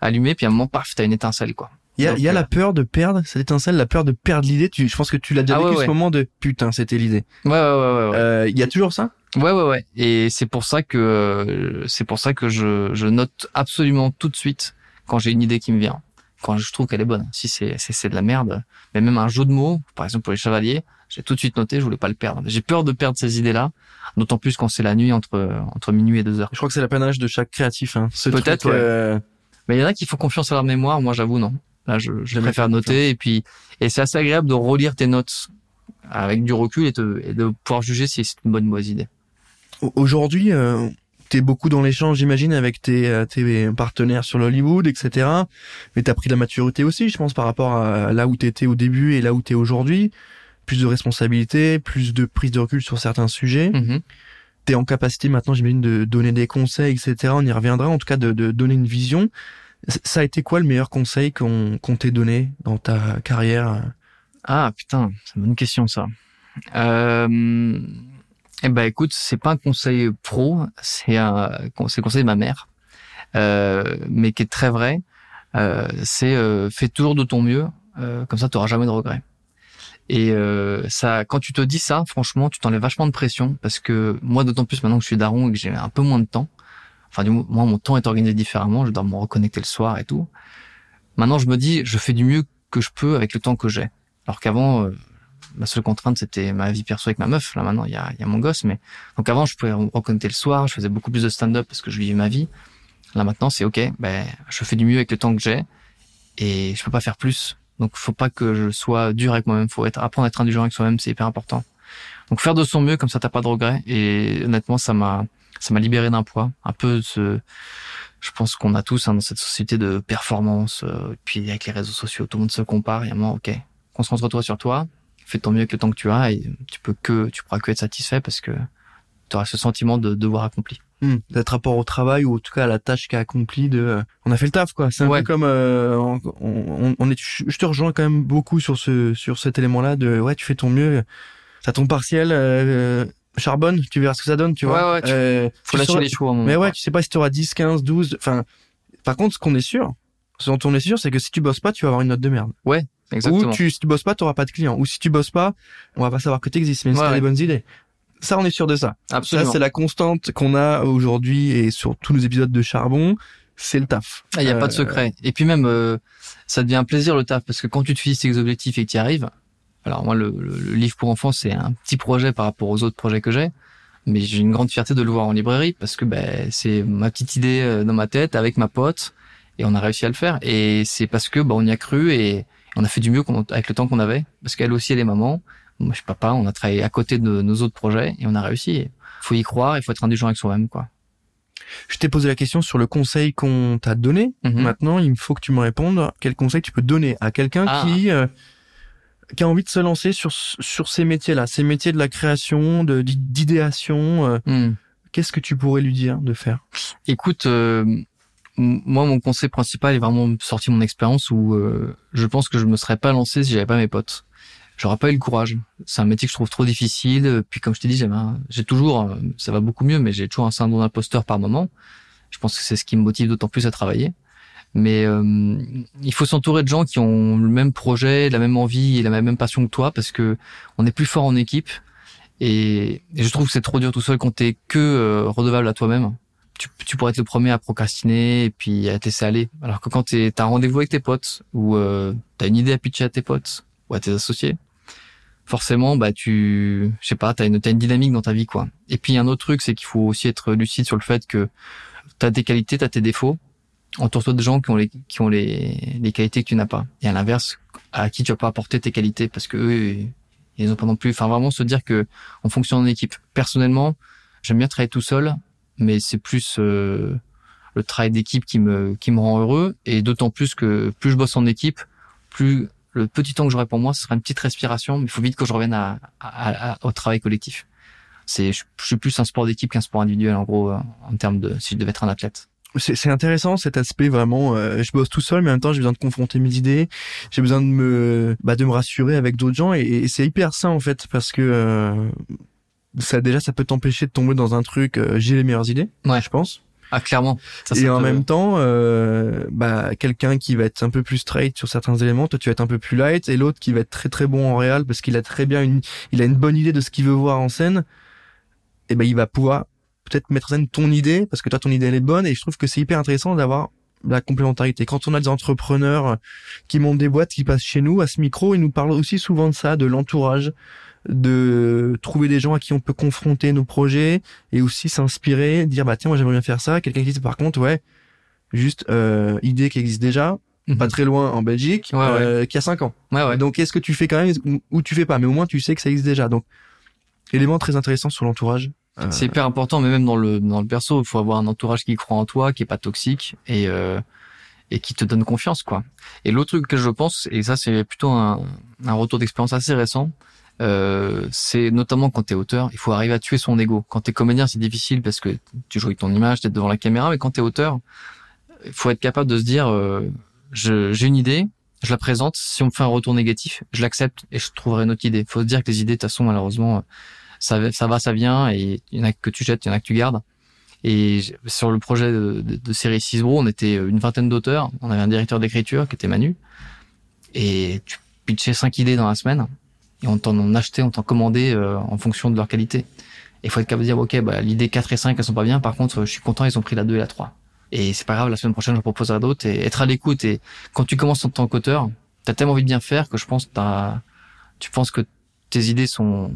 allumée, puis à un moment, paf, t'as une étincelle, quoi. Il y a, il y a la peur de perdre cette étincelle, la peur de perdre l'idée. Tu, je pense que tu l'as déjà Ah vécu ouais, ce ouais. moment de putain, c'était l'idée. Ouais, ouais, ouais, ouais. ouais. Euh, Il y a toujours ça? Ouais, ouais, ouais. Et c'est pour ça que euh, c'est pour ça que je, je note absolument tout de suite quand j'ai une idée qui me vient, quand je trouve qu'elle est bonne. Si c'est c'est de la merde, mais même un jeu de mots, par exemple pour les chevaliers, j'ai tout de suite noté, je voulais pas le perdre. J'ai peur de perdre ces idées-là, d'autant plus quand c'est la nuit entre entre minuit et deux heures. Je crois que c'est l'apanage de chaque créatif. Hein. Peut-être, ouais. euh, Mais il y en a qui font confiance à leur mémoire, moi j'avoue non. Là, je, je préfère noter et puis et c'est assez agréable de relire tes notes avec du recul et, te, et de pouvoir juger si c'est une bonne ou mauvaise idée. Au- Aujourd'hui, euh, t'es beaucoup dans l'échange, j'imagine, avec tes, euh, tes partenaires sur l'Hollywood, etc. Mais t'as pris de la maturité aussi, je pense, par rapport à là où t'étais au début et là où t'es aujourd'hui. Plus de responsabilités, plus de prise de recul sur certains sujets. Mhm. T'es en capacité maintenant, j'imagine, de donner des conseils, etc. On y reviendra, en tout cas, de, de donner une vision. Ça a été quoi le meilleur conseil qu'on qu'on t'ait donné dans ta carrière? Ah putain, c'est une bonne question ça. Euh, eh ben écoute, c'est pas un conseil pro, c'est un, c'est conseil de ma mère, euh, mais qui est très vrai. Euh, c'est euh, fais toujours de ton mieux, euh, comme ça tu jamais de regrets. Et euh, ça, quand tu te dis ça, franchement, tu t'enlèves vachement de pression parce que moi, d'autant plus maintenant que je suis daron et que j'ai un peu moins de temps. Enfin, du moins, mon temps est organisé différemment. Je dois me reconnecter le soir et tout. Maintenant, je me dis, je fais du mieux que je peux avec le temps que j'ai. Alors qu'avant, euh, ma seule contrainte, c'était ma vie perso avec ma meuf. Là, maintenant, il y a, y a mon gosse. Mais donc avant, je pouvais me reconnecter le soir. Je faisais beaucoup plus de stand-up parce que je vivais ma vie. Là, maintenant, c'est OK. Ben, je fais du mieux avec le temps que j'ai et je peux pas faire plus. Donc, faut pas que je sois dur avec moi-même. Faut être, apprendre à être indulgent avec soi-même. C'est hyper important. Donc, faire de son mieux, comme ça, t'as pas de regrets. Et honnêtement, ça m'a, ça m'a libéré d'un poids. Un peu ce, je pense qu'on a tous hein, dans cette société de performance, euh, puis avec les réseaux sociaux, tout le monde se compare. A un moment, ok, concentre-toi sur toi, fais ton mieux avec le temps que tu as, et tu peux que, tu pourras que être satisfait parce que tu auras ce sentiment de devoir accompli. Hmm, d'être rapport au travail ou en tout cas à la tâche qu'a accomplie de euh, on a fait le taf quoi c'est un Ouais. peu comme euh, on, on, on est je te rejoins quand même beaucoup sur ce sur cet élément là de ouais tu fais ton mieux ça tombe partiel euh, charbonne tu verras ce que ça donne tu Ouais, vois ouais, tu- Euh, Faut tu lâcher sauras- les moment. mais ouais tu sais pas si tu auras 10 15 12 enfin par contre ce qu'on est sûr ce dont on est sûr c'est que si tu bosses pas tu vas avoir une note de merde Exactement. ou tu, si tu bosses pas, tu auras pas de clients. Ou si tu bosses pas, on va pas savoir que tu existes, même si Ouais, t'as ouais. des bonnes idées. Ça, on est sûr de ça. Absolument. Ça, c'est la constante qu'on a aujourd'hui et sur tous nos épisodes de Charbon, c'est le taf. Il n'y a pas de Euh, secret. Et puis même, euh, ça devient un plaisir le taf parce que quand tu te fixes tes objectifs et que tu y arrives, alors moi le, le- livre pour enfants c'est un petit projet par rapport aux autres projets que j'ai, mais j'ai une grande fierté de le voir en librairie parce que ben c'est ma petite idée euh, dans ma tête avec ma pote et on a réussi à le faire et c'est parce que bah, on y a cru et on a fait du mieux avec le temps qu'on avait parce qu'elle aussi elle est maman, moi je suis papa, on a travaillé à côté de nos autres projets et on a réussi. Il faut y croire, il faut être indulgent avec soi-même quoi. Je t'ai posé la question sur le conseil qu'on t'a donné. Mhm. Maintenant, il me faut que tu me répondes. Quel conseil tu peux donner à quelqu'un Ah. qui euh, qui a envie de se lancer sur sur ces métiers-là, ces métiers de la création, de d'idéation. euh, Hmm. Qu'est-ce que tu pourrais lui dire de faire? Écoute, euh, moi, mon conseil principal est vraiment sorti de mon expérience où euh, je pense que je me serais pas lancé si j'avais pas mes potes. J'aurais pas eu le courage. C'est un métier que je trouve trop difficile. Puis comme je t'ai dit, un- j'ai toujours, euh, ça va beaucoup mieux, mais j'ai toujours un syndrome d'imposteur par moment. Je pense que c'est ce qui me motive d'autant plus à travailler. Mais euh, il faut s'entourer de gens qui ont le même projet, la même envie et la même passion que toi, parce que on est plus fort en équipe. Et, je trouve que c'est trop dur tout seul quand t'es que euh, redevable à toi-même tu, pourrais être le premier à procrastiner et puis à te laisser aller. Alors que quand t'es- t'as un rendez-vous avec tes potes ou euh, t'as une idée à pitcher à tes potes ou à tes associés, forcément, bah tu, je sais pas, t'as une, t'as une dynamique dans ta vie, quoi. Et puis un autre truc, c'est qu'il faut aussi être lucide sur le fait que t'as tes qualités, t'as tes défauts. Entoure-toi de gens qui ont les, qui ont les, les qualités que tu n'as pas. Et à l'inverse, à qui tu vas pas apporter tes qualités parce que eux, ils n'ont pas non plus. Enfin, vraiment se dire que on fonctionne en équipe. Personnellement, j'aime bien travailler tout seul, mais c'est plus euh, le travail d'équipe qui me qui me rend heureux. Et d'autant plus que plus je bosse en équipe, plus le petit temps que j'aurai pour moi, ce sera une petite respiration, mais il faut vite que je revienne à, à, au travail collectif. C'est, je, suis plus un sport d'équipe qu'un sport individuel, en gros, en termes de si je devais être un athlète. C'est intéressant cet aspect vraiment. Euh, je bosse tout seul, mais en même temps j'ai besoin de confronter mes idées. J'ai besoin de me bah, de me rassurer avec d'autres gens, et, et c'est hyper sain en fait parce que euh, ça déjà ça peut t'empêcher de tomber dans un truc. j'ai les meilleures idées, ouais. je pense. Ah clairement. Ça, et en même temps, euh, bah quelqu'un qui va être un peu plus straight sur certains éléments, toi tu vas être un peu plus light, et l'autre qui va être très très bon en réel parce qu'il a très bien une, il a une bonne idée de ce qu'il veut voir en scène. Et ben il va pouvoir peut-être mettre en scène ton idée parce que toi ton idée elle est bonne. Et je trouve que c'est hyper intéressant d'avoir la complémentarité. Quand on a des entrepreneurs qui montent des boîtes, qui passent chez nous à ce micro, ils nous parlent aussi souvent de ça, de l'entourage, de trouver des gens à qui on peut confronter nos projets et aussi s'inspirer, dire bah tiens moi j'aimerais bien faire ça. Quelqu'un qui dit par contre ouais juste euh, idée qui existe déjà, mhm. pas très loin en Belgique, euh, qui a cinq ans. Ouais, ouais. Donc est-ce que tu fais quand même ou tu fais pas, mais au moins tu sais que ça existe déjà. Donc élément très intéressant sur l'entourage. Euh, C'est hyper important, mais même dans le dans le perso, il faut avoir un entourage qui croit en toi, qui est pas toxique et euh, et qui te donne confiance quoi. Et l'autre truc que je pense, et ça c'est plutôt un, un retour d'expérience assez récent, euh, c'est notamment quand t'es auteur, il faut arriver à tuer son ego. Quand t'es comédien, c'est difficile parce que tu joues avec ton image, t'es devant la caméra, mais quand t'es auteur, il faut être capable de se dire, euh, j'ai une idée, je la présente, si on me fait un retour négatif, je l'accepte et je trouverai une autre idée. Faut se dire que les idées, de toute façon, malheureusement, ça, ça va, ça vient, et il y en a que tu jettes, il y en a que tu gardes. Et sur le projet de, de, de série Cisbro, on était une vingtaine d'auteurs, on avait un directeur d'écriture qui était Manu, et tu pitchais cinq idées dans la semaine, et on t'en achetait, on t'en commandait euh, en fonction de leur qualité. Il faut être capable de dire, ok, bah, l'idée 4 et 5, elles sont pas bien, par contre, je suis content, ils ont pris la 2 et la 3. Et c'est pas grave, la semaine prochaine, je proposerai d'autres, et être à l'écoute. Et quand tu commences en tant qu'auteur, t'as tellement envie de bien faire que je pense que tu penses que tes idées sont,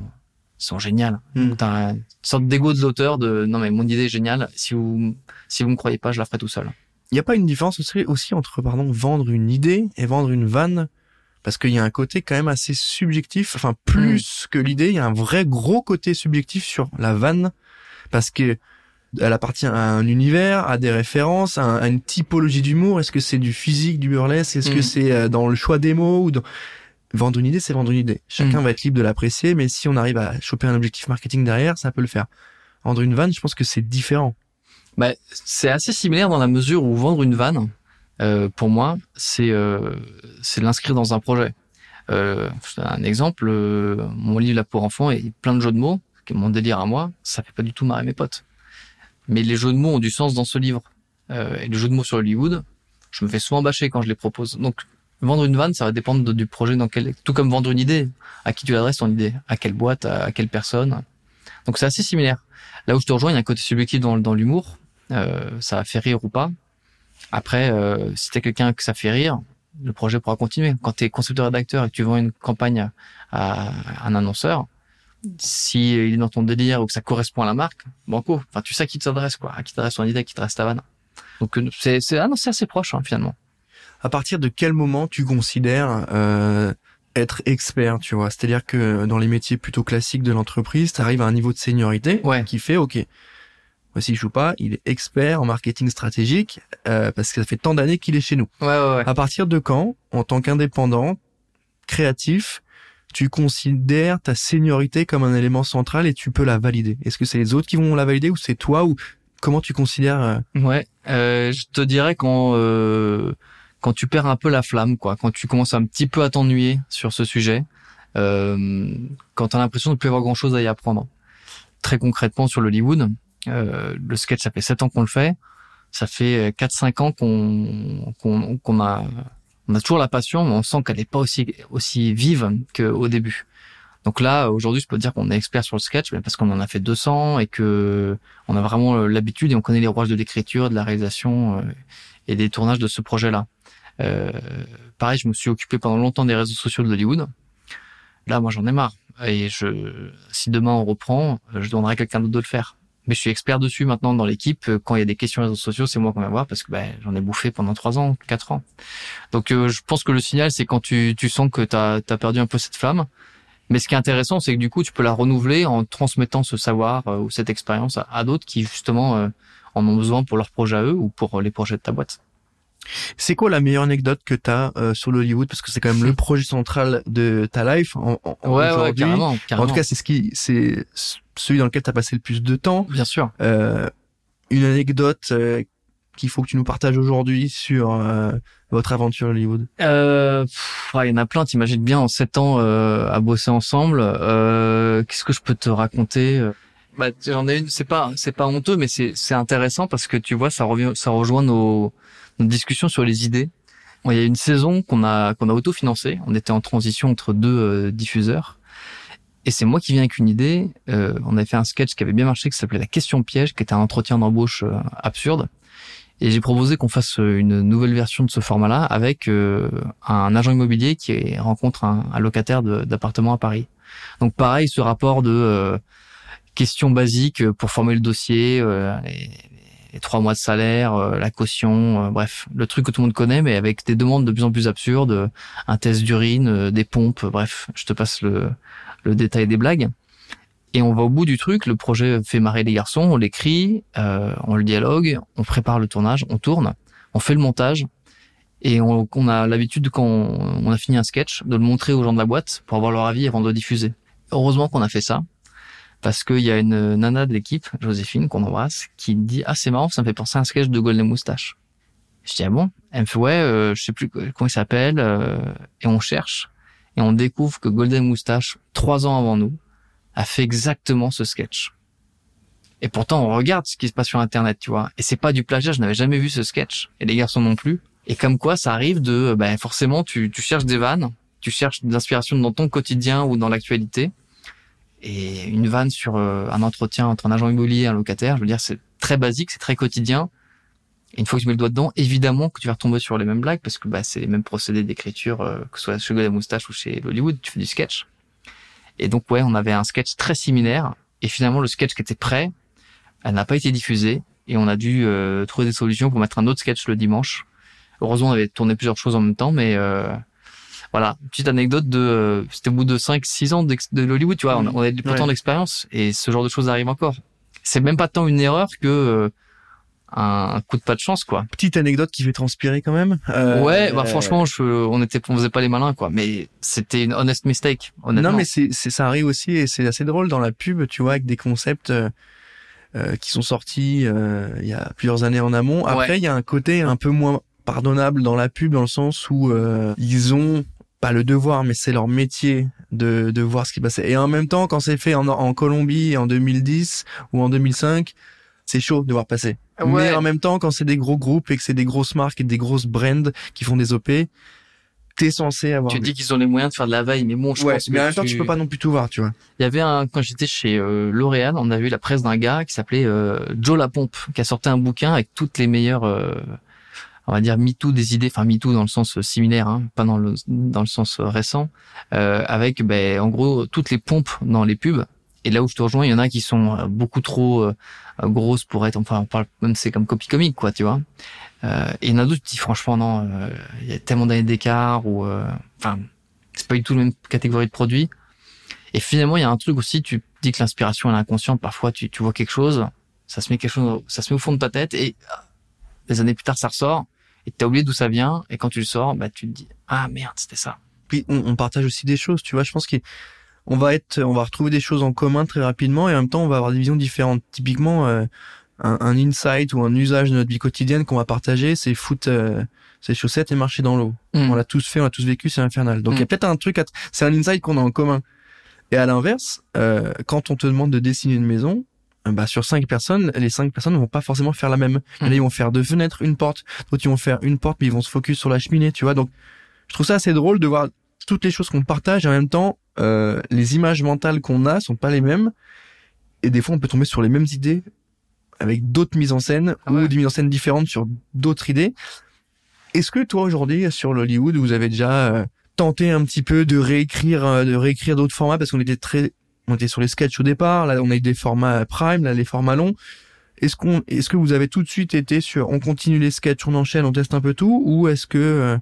sont géniales. Mm. T'as une sorte d'ego de l'auteur de, non mais mon idée est géniale, si vous, si vous me croyez pas, je la ferai tout seul. Il n'y a pas une différence aussi, aussi entre, pardon, vendre une idée et vendre une vanne? Parce qu'il y a un côté quand même assez subjectif, enfin plus mm. que l'idée, il y a un vrai gros côté subjectif sur la vanne, parce que elle appartient à un univers, à des références, à, une typologie d'humour. Est-ce que c'est du physique, du burlesque? Est-ce que mm. c'est euh, dans le choix des mots ou dans... Vendre une idée, c'est vendre une idée. Chacun mm. va être libre de l'apprécier, mais si on arrive à choper un objectif marketing derrière, ça peut le faire. Vendre une vanne, je pense que c'est différent. Bah, c'est assez similaire dans la mesure où vendre une vanne, euh, pour moi, c'est euh, c'est l'inscrire dans un projet. Euh, un exemple, euh, mon livre là pour enfants est plein de jeux de mots, qui est mon délire à moi. Ça fait pas du tout marrer mes potes. Mais les jeux de mots ont du sens dans ce livre. Euh, et les jeux de mots sur Hollywood, je me fais souvent bâcher quand je les propose. Donc vendre une vanne, ça va dépendre du projet dans quel, tout comme vendre une idée. À qui tu adresses ton idée, à quelle boîte, à, quelle personne. Donc c'est assez similaire. Là où je te rejoins, il y a un côté subjectif dans, l'humour. Euh, ça faire rire ou pas. Après, euh, si t'es quelqu'un que ça fait rire, le projet pourra continuer. Quand tu es concepteur-rédacteur et que tu vends une campagne à un annonceur, si il est dans ton délire ou que ça correspond à la marque, banco. Enfin, tu sais à qui t'adresses, quoi. À qui t'adresse ton idée, à qui te reste ta vanne. Donc, euh, c'est, c'est, ah c'est assez proche, hein, finalement. À partir de quel moment tu considères euh, être expert, tu vois? C'est-à-dire que dans les métiers plutôt classiques de l'entreprise, tu arrives à un niveau de seniorité ouais. qui fait, OK, voici Choupa, il est expert en marketing stratégique euh, parce que ça fait tant d'années qu'il est chez nous. Ouais, ouais, ouais. À partir de quand, en tant qu'indépendant, créatif, tu considères ta seniorité comme un élément central et tu peux la valider? Est-ce que c'est les autres qui vont la valider ou c'est toi ou comment tu considères euh... Ouais, euh, je te dirais quand euh, quand tu perds un peu la flamme, quoi, quand tu commences un petit peu à t'ennuyer sur ce sujet, euh, quand tu as l'impression de ne plus avoir grand chose à y apprendre. Très concrètement sur l'Hollywood, euh, le sketch, ça fait 7 ans qu'on le fait. Ça fait 4-5 ans qu'on qu'on a on a toujours la passion, mais on sent qu'elle n'est pas aussi aussi vive qu'au début. Donc là, aujourd'hui, je peux dire qu'on est expert sur le sketch, parce qu'on en a fait 200 et que on a vraiment l'habitude et on connaît les rouages de l'écriture, de la réalisation euh, et des tournages de ce projet-là. Euh, pareil, je me suis occupé pendant longtemps des réseaux sociaux de Hollywood. Là, moi, j'en ai marre. Et je, si demain on reprend, je demanderai à quelqu'un d'autre de le faire. Mais je suis expert dessus maintenant dans l'équipe. Quand il y a des questions réseaux sociaux, c'est moi qu'on va voir parce que ben, j'en ai bouffé pendant trois ans, quatre ans. Donc euh, je pense que le signal, c'est quand tu, tu sens que tu as, perdu un peu cette flamme. Mais ce qui est intéressant, c'est que du coup, tu peux la renouveler en transmettant ce savoir euh, ou cette expérience à, d'autres qui justement euh, en ont besoin pour leur projet à eux ou pour les projets de ta boîte. C'est quoi la meilleure anecdote que tu as euh, sur l'Hollywood? Parce que c'est quand même le projet central de ta life en, ouais, ouais, carrément, En tout cas, c'est ce qui c'est celui dans lequel tu as passé le plus de temps. Bien sûr. Euh, une anecdote euh, qu'il faut que tu nous partages aujourd'hui sur euh, votre aventure Hollywood euh, Il y en a plein, t'imagines bien, en sept ans à bosser ensemble. Qu'est-ce que je peux te raconter bah, J'en ai une, c'est pas, c'est pas honteux, mais c'est, c'est intéressant parce que tu vois, ça revient, ça rejoint nos, une discussion sur les idées. Il y a une saison qu'on a qu'on a autofinancée. On était en transition entre deux euh, diffuseurs. Et c'est moi qui viens avec une idée. Euh, on avait fait un sketch qui avait bien marché, qui s'appelait La question piège, qui était un entretien d'embauche euh, absurde. Et j'ai proposé qu'on fasse une nouvelle version de ce format-là avec un agent immobilier qui rencontre un, un locataire d'appartement à Paris. Donc pareil, ce rapport de questions basiques pour former le dossier, les trois mois de salaire, euh, la caution, euh, bref, le truc que tout le monde connaît, mais avec des demandes de plus en plus absurdes, un test d'urine, euh, des pompes, bref, je te passe le, le détail des blagues. Et on va au bout du truc, le projet fait marrer les garçons, on l'écrit, on le dialogue, on prépare le tournage, on tourne, on fait le montage, et on, on a l'habitude quand on, on, a fini un sketch de le montrer aux gens de la boîte pour avoir leur avis avant de le diffuser. Heureusement qu'on a fait ça, parce qu'il y a une nana de l'équipe, Joséphine, qu'on embrasse, qui dit ah c'est marrant, ça me fait penser à un sketch de Golden Moustache. Je dis ah bon? Elle me fait ouais, euh, je sais plus comment il s'appelle, euh, et on cherche et on découvre que Golden Moustache, trois ans avant nous, a fait exactement ce sketch. Et pourtant on regarde ce qui se passe sur Internet, tu vois, et c'est pas du plagiat, je n'avais jamais vu ce sketch, et les garçons non plus. Et comme quoi, ça arrive de, ben forcément, tu, tu cherches des vannes, tu cherches des inspirations dans ton quotidien ou dans l'actualité et une vanne sur euh, un entretien entre un agent immobilier et un locataire, je veux dire, c'est très basique, c'est très quotidien. Et une fois que tu mets le doigt dedans, évidemment que tu vas retomber sur les mêmes blagues parce que bah, c'est les mêmes procédés d'écriture, euh, que ce soit chez la Moustache ou chez Hollywood, tu fais du sketch. Et donc ouais, on avait un sketch très similaire. Et finalement, le sketch qui était prêt, elle n'a pas été diffusée et on a dû euh, trouver des solutions pour mettre un autre sketch le dimanche. Heureusement, on avait tourné plusieurs choses en même temps, mais voilà, petite anecdote de, euh, c'était au bout de 5, 6 ans de, l'Hollywood, tu vois, on, on a plus temps d'expérience et ce genre de choses arrive encore. C'est même pas tant une erreur que euh, un, coup de pas de chance, quoi. Petite anecdote qui fait transpirer quand même. Euh, ouais, bah franchement, je, on était, on faisait pas les malins, quoi. Mais c'était une honest mistake. Honnêtement. Non, mais c'est, ça arrive aussi et c'est assez drôle dans la pub, tu vois, avec des concepts. Euh, qui sont sortis euh, il y a plusieurs années en amont. Après, il y a un côté un peu moins pardonnable dans la pub dans le sens où ils ont pas le devoir, mais c'est leur métier de, de voir ce qui passait. Et en même temps, quand c'est fait en, en Colombie en 2010 ou en 2005, c'est chaud de voir passer. Mais en même temps, quand c'est des gros groupes et que c'est des grosses marques et des grosses brands qui font des OP, t'es censé avoir. Tu dis qu'ils ont les moyens de faire de la veille, mais bon, je pense. Mais en même temps, tu... peux pas non plus tout voir, tu vois. Il y avait un quand j'étais chez euh, L'Oréal, on a vu la presse d'un gars qui s'appelait euh, Joe Lapompe, qui a sorti un bouquin avec toutes les meilleures. Euh, on va dire MeToo des idées, enfin MeToo dans le sens euh, similaire, hein, pas dans le dans le sens euh, récent, euh, avec ben, en gros toutes les pompes dans les pubs. Et là où je te rejoins, il y en a qui sont euh, beaucoup trop grosses pour être, enfin on parle même c'est comme copie comique quoi, tu vois. Euh, et il y en a d'autres qui franchement non, il y a tellement d'années d'écart ou enfin c'est pas du tout la même catégorie de produits. Et finalement il y a un truc aussi, tu dis que l'inspiration est inconsciente, parfois tu, tu vois quelque chose, ça se met quelque chose, ça se met au fond de ta tête et des années plus tard ça ressort et t'as oublié d'où ça vient et quand tu le sors bah tu te dis ah merde c'était ça. Puis on, partage aussi des choses tu vois je pense qu'on va être on va retrouver des choses en commun très rapidement et en même temps on va avoir des visions différentes. Typiquement euh, un, un, insight ou un usage de notre vie quotidienne qu'on va partager c'est foutre euh, ses chaussettes et marcher dans l'eau. Mm. on l'a tous fait on l'a tous vécu c'est infernal. Donc il y a mm. peut-être un truc c'est un insight qu'on a en commun. Et à l'inverse euh, quand on te demande de dessiner une maison bah, sur cinq personnes, les cinq personnes ne vont pas forcément faire la même. Mmh. ils vont faire deux fenêtres, une porte. D'autres, ils vont faire une porte, mais ils vont se focus sur la cheminée, tu vois. Donc, je trouve ça assez drôle de voir toutes les choses qu'on partage et en même temps, euh, les images mentales qu'on a sont pas les mêmes. Et des fois, on peut tomber sur les mêmes idées avec d'autres mises en scène ah ou des mises en scène différentes sur d'autres idées. Est-ce que toi, aujourd'hui, sur l'Hollywood, vous avez déjà euh, tenté un petit peu de réécrire, euh, de réécrire d'autres formats? Parce qu'on était très, on était sur les sketchs au départ. Là, on a eu des formats prime, là, les formats longs. Est-ce qu'on, est-ce que vous avez tout de suite été sur, on continue les sketchs, on enchaîne, on teste un peu tout, ou est-ce que euh,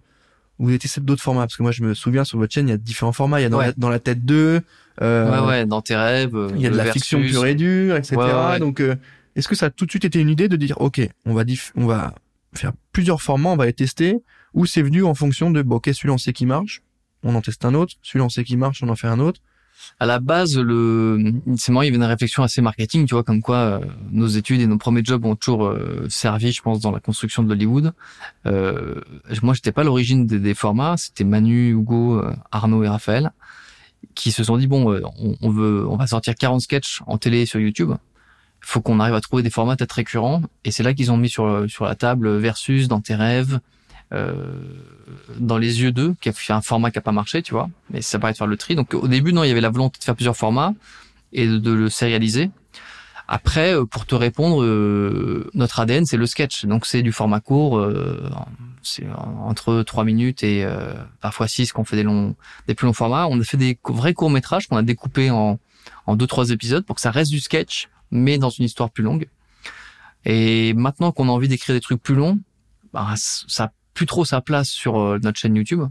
vous essayé d'autres formats? Parce que moi, je me souviens sur votre chaîne, il y a différents formats. Il y a dans, la, dans la tête 2. Euh, ouais, ouais, dans tes rêves. Il y a de la fiction pure et dure, etc. Donc, euh, est-ce que ça a tout de suite été une idée de dire, ok, on va on va faire plusieurs formats, on va les tester, ou c'est venu en fonction de, bon, ok, celui-là on sait qui marche, on en teste un autre, celui-là on sait qui marche, on en fait un autre à la base, le, c'est marrant, il y avait une réflexion assez marketing, tu vois, comme quoi euh, nos études et nos premiers jobs ont toujours euh, servi, je pense, dans la construction de l'Hollywood. Euh, moi, j'étais pas l'origine des, formats, c'était Manu, Hugo, euh, Arnaud et Raphaël qui se sont dit bon, on, on, veut, on va sortir 40 sketchs en télé sur YouTube. Faut qu'on arrive à trouver des formats peut-être récurrents, et c'est là qu'ils ont mis sur sur la table Versus, dans tes rêves, euh, dans les yeux d'eux, qui a fait un format qui a pas marché, tu vois. Mais ça paraît de faire le tri. Donc au début, non, il y avait la volonté de faire plusieurs formats et de, le sérialiser. Après, euh, pour te répondre, euh, notre ADN c'est le sketch, donc c'est du format court, c'est entre 3 minutes et parfois 6 qu'on fait des longs, des plus longs formats. On a fait des vrais courts métrages qu'on a découpés en en deux trois épisodes pour que ça reste du sketch, mais dans une histoire plus longue. Et maintenant qu'on a envie d'écrire des trucs plus longs, bah, ça plus trop sa place sur euh, notre chaîne YouTube.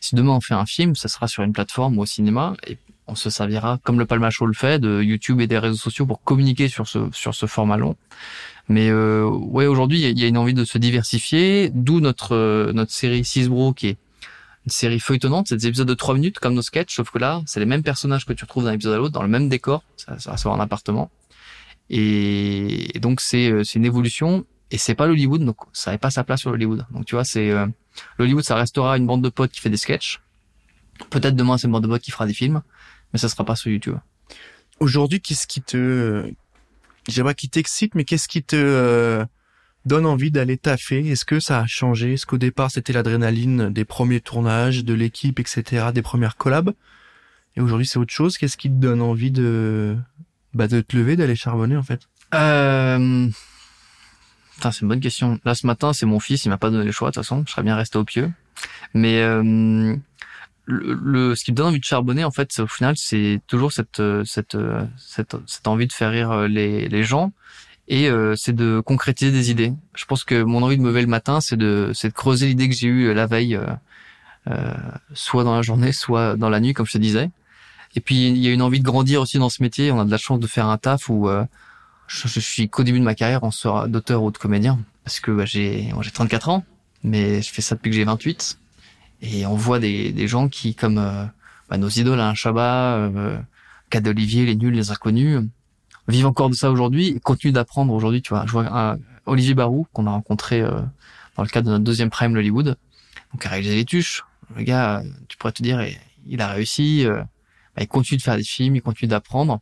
Si demain on fait un film, ça sera sur une plateforme ou au cinéma et on se servira, comme le Palma le fait, de YouTube et des réseaux sociaux pour communiquer sur ce sur ce format long. Mais euh, ouais, aujourd'hui, il y a une envie de se diversifier, d'où notre euh, notre série Six Bro qui est une série feuilletonnante, c'est des épisodes de 3 minutes comme nos sketchs, sauf que là, c'est les mêmes personnages que tu retrouves d'un épisode à l'autre, dans le même décor, ça, ça va se voir en appartement. Et, donc c'est c'est une évolution et c'est pas l'Hollywood, donc ça n'avait pas sa place sur l'Hollywood. Donc tu vois, c'est euh, l'Hollywood, ça restera une bande de potes qui fait des sketchs. Peut-être demain c'est une bande de potes qui fera des films, mais ça sera pas sur YouTube. Aujourd'hui, qu'est-ce qui te, je sais pas qui t'excite, mais qu'est-ce qui te euh, donne envie d'aller taffer? Est-ce que ça a changé? Est-ce qu'au départ c'était l'adrénaline des premiers tournages, de l'équipe, etc., des premières collabs? Et aujourd'hui c'est autre chose. Qu'est-ce qui te donne envie de, bah, de te lever, d'aller charbonner en fait? Euh c'est une bonne question. Là, ce matin, c'est mon fils, il m'a pas donné le choix, de toute façon. Je serais bien resté au pieu. Mais euh, le, ce qui me donne envie de charbonner, en fait, au final, c'est toujours cette, cette, cette, cette envie de faire rire les, les gens. Et euh, c'est de concrétiser des idées. Je pense que mon envie de me lever le matin, c'est de, de creuser l'idée que j'ai eue la veille, euh, euh, soit dans la journée, soit dans la nuit, comme je te disais. Et puis, il y a une envie de grandir aussi dans ce métier. On a de la chance de faire un taf où je, je suis qu'au début de ma carrière en sort d'auteur ou de comédien parce que bah, j'ai j'ai 34 ans mais je fais ça depuis que j'ai 28 et on voit des, des gens qui comme euh, bah, nos idoles un Chabat euh, Olivier les nuls les inconnus vivent encore de ça aujourd'hui et continuent d'apprendre aujourd'hui tu vois. Je vois Olivier Barou qu'on a rencontré euh, dans le cadre de notre deuxième prime Hollywood. Donc a réalisé les tuches. Le gars tu pourrais te dire il a réussi euh, bah, il continue de faire des films il continue d'apprendre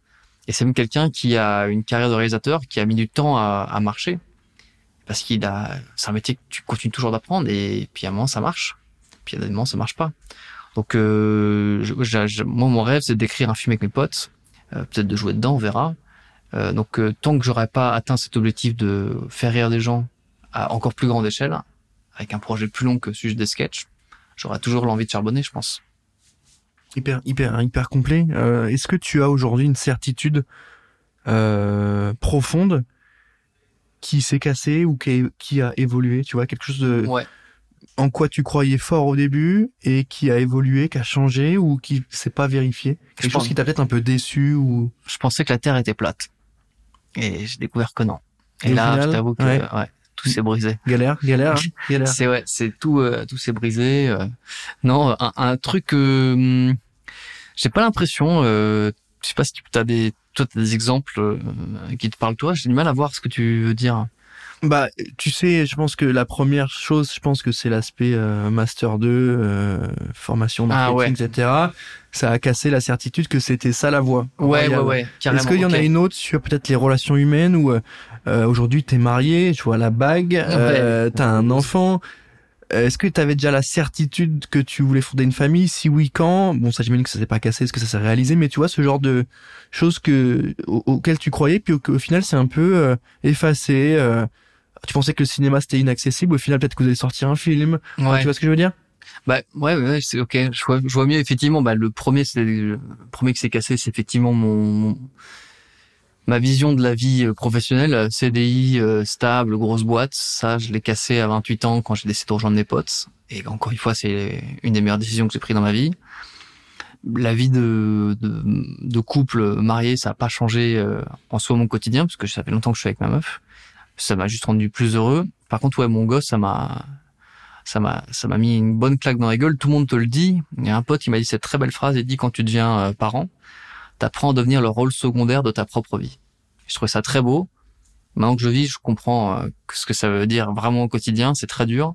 et c'est même quelqu'un qui a une carrière de réalisateur qui a mis du temps à, à marcher. Parce qu'il a, c'est un métier que tu continues toujours d'apprendre et puis à un moment ça marche. Puis à un moment ça marche pas. Donc euh, moi mon rêve c'est d'écrire un film avec mes potes, euh, peut-être de jouer dedans, on verra. Euh, donc euh, tant que j'aurais pas atteint cet objectif de faire rire des gens à encore plus grande échelle, avec un projet plus long que celui des sketchs, j'aurais toujours l'envie de charbonner, je pense hyper hyper hyper complet. Euh, Est-ce que tu as aujourd'hui une certitude euh, profonde qui s'est cassée ou qui, qui, a évolué Tu vois quelque chose de ouais. en quoi tu croyais fort au début et qui a évolué, qui a changé ou qui s'est pas vérifié? Quelque chose qui t'a peut-être un peu déçu ou Je pensais que la Terre était plate et j'ai découvert que non. Et, là, je t'avoue que ouais. ouais tout s'est brisé. Galère, galère, galère. C'est ouais, c'est tout, euh, tout s'est brisé. Euh. Non, un, un truc, euh, j'ai pas l'impression. Euh, je sais pas si tu as des, toi, as des exemples euh, qui te parlent toi. J'ai du mal à voir ce que tu veux dire. Bah, tu sais, je pense que la première chose, je pense que c'est l'aspect euh, master 2, euh, formation ah, marketing, ah etc. Ça a cassé la certitude que c'était ça la voie. Ouais, ouais, ouais. Est-ce qu'il y en a une autre sur peut-être les relations humaines où euh, aujourd'hui t'es marié, tu vois la bague, euh, t'as un enfant. Est-ce que tu avais déjà la certitude que tu voulais fonder une famille? Si oui, quand? Bon, ça j'imagine que ça s'est pas cassé, est-ce que ça s'est réalisé Mais tu vois, ce genre de choses que auxquelles tu croyais, puis au, final c'est un peu effacé. Euh, tu pensais que le cinéma c'était inaccessible, au final peut-être que vous allez sortir un film. Ouais. Tu vois ce que je veux dire? Bah ouais, ouais c'est ok. Je vois, je vois mieux effectivement. Bah le premier, c'est le premier qui s'est cassé, c'est effectivement mon, ma vision de la vie euh, professionnelle. CDI euh, stable, grosse boîte. Ça, je l'ai cassé à 28 ans quand j'ai décidé de rejoindre mes potes. Et encore une fois, c'est une des meilleures décisions que j'ai prises dans ma vie. La vie de, de, de couple marié, ça a pas changé euh, en soi mon quotidien parce que ça fait longtemps que je suis avec ma meuf. Ça m'a juste rendu plus heureux. Par contre, ouais, mon gosse, ça m'a ça m'a ça m'a mis une bonne claque dans la gueule. Tout le monde te le dit. Il y a un pote qui m'a dit cette très belle phrase. Il dit quand tu deviens euh, parent, t'apprends à devenir le rôle secondaire de ta propre vie. Je trouvais ça très beau. Maintenant que je vis, je comprends euh, ce que ça veut dire vraiment au quotidien. C'est très dur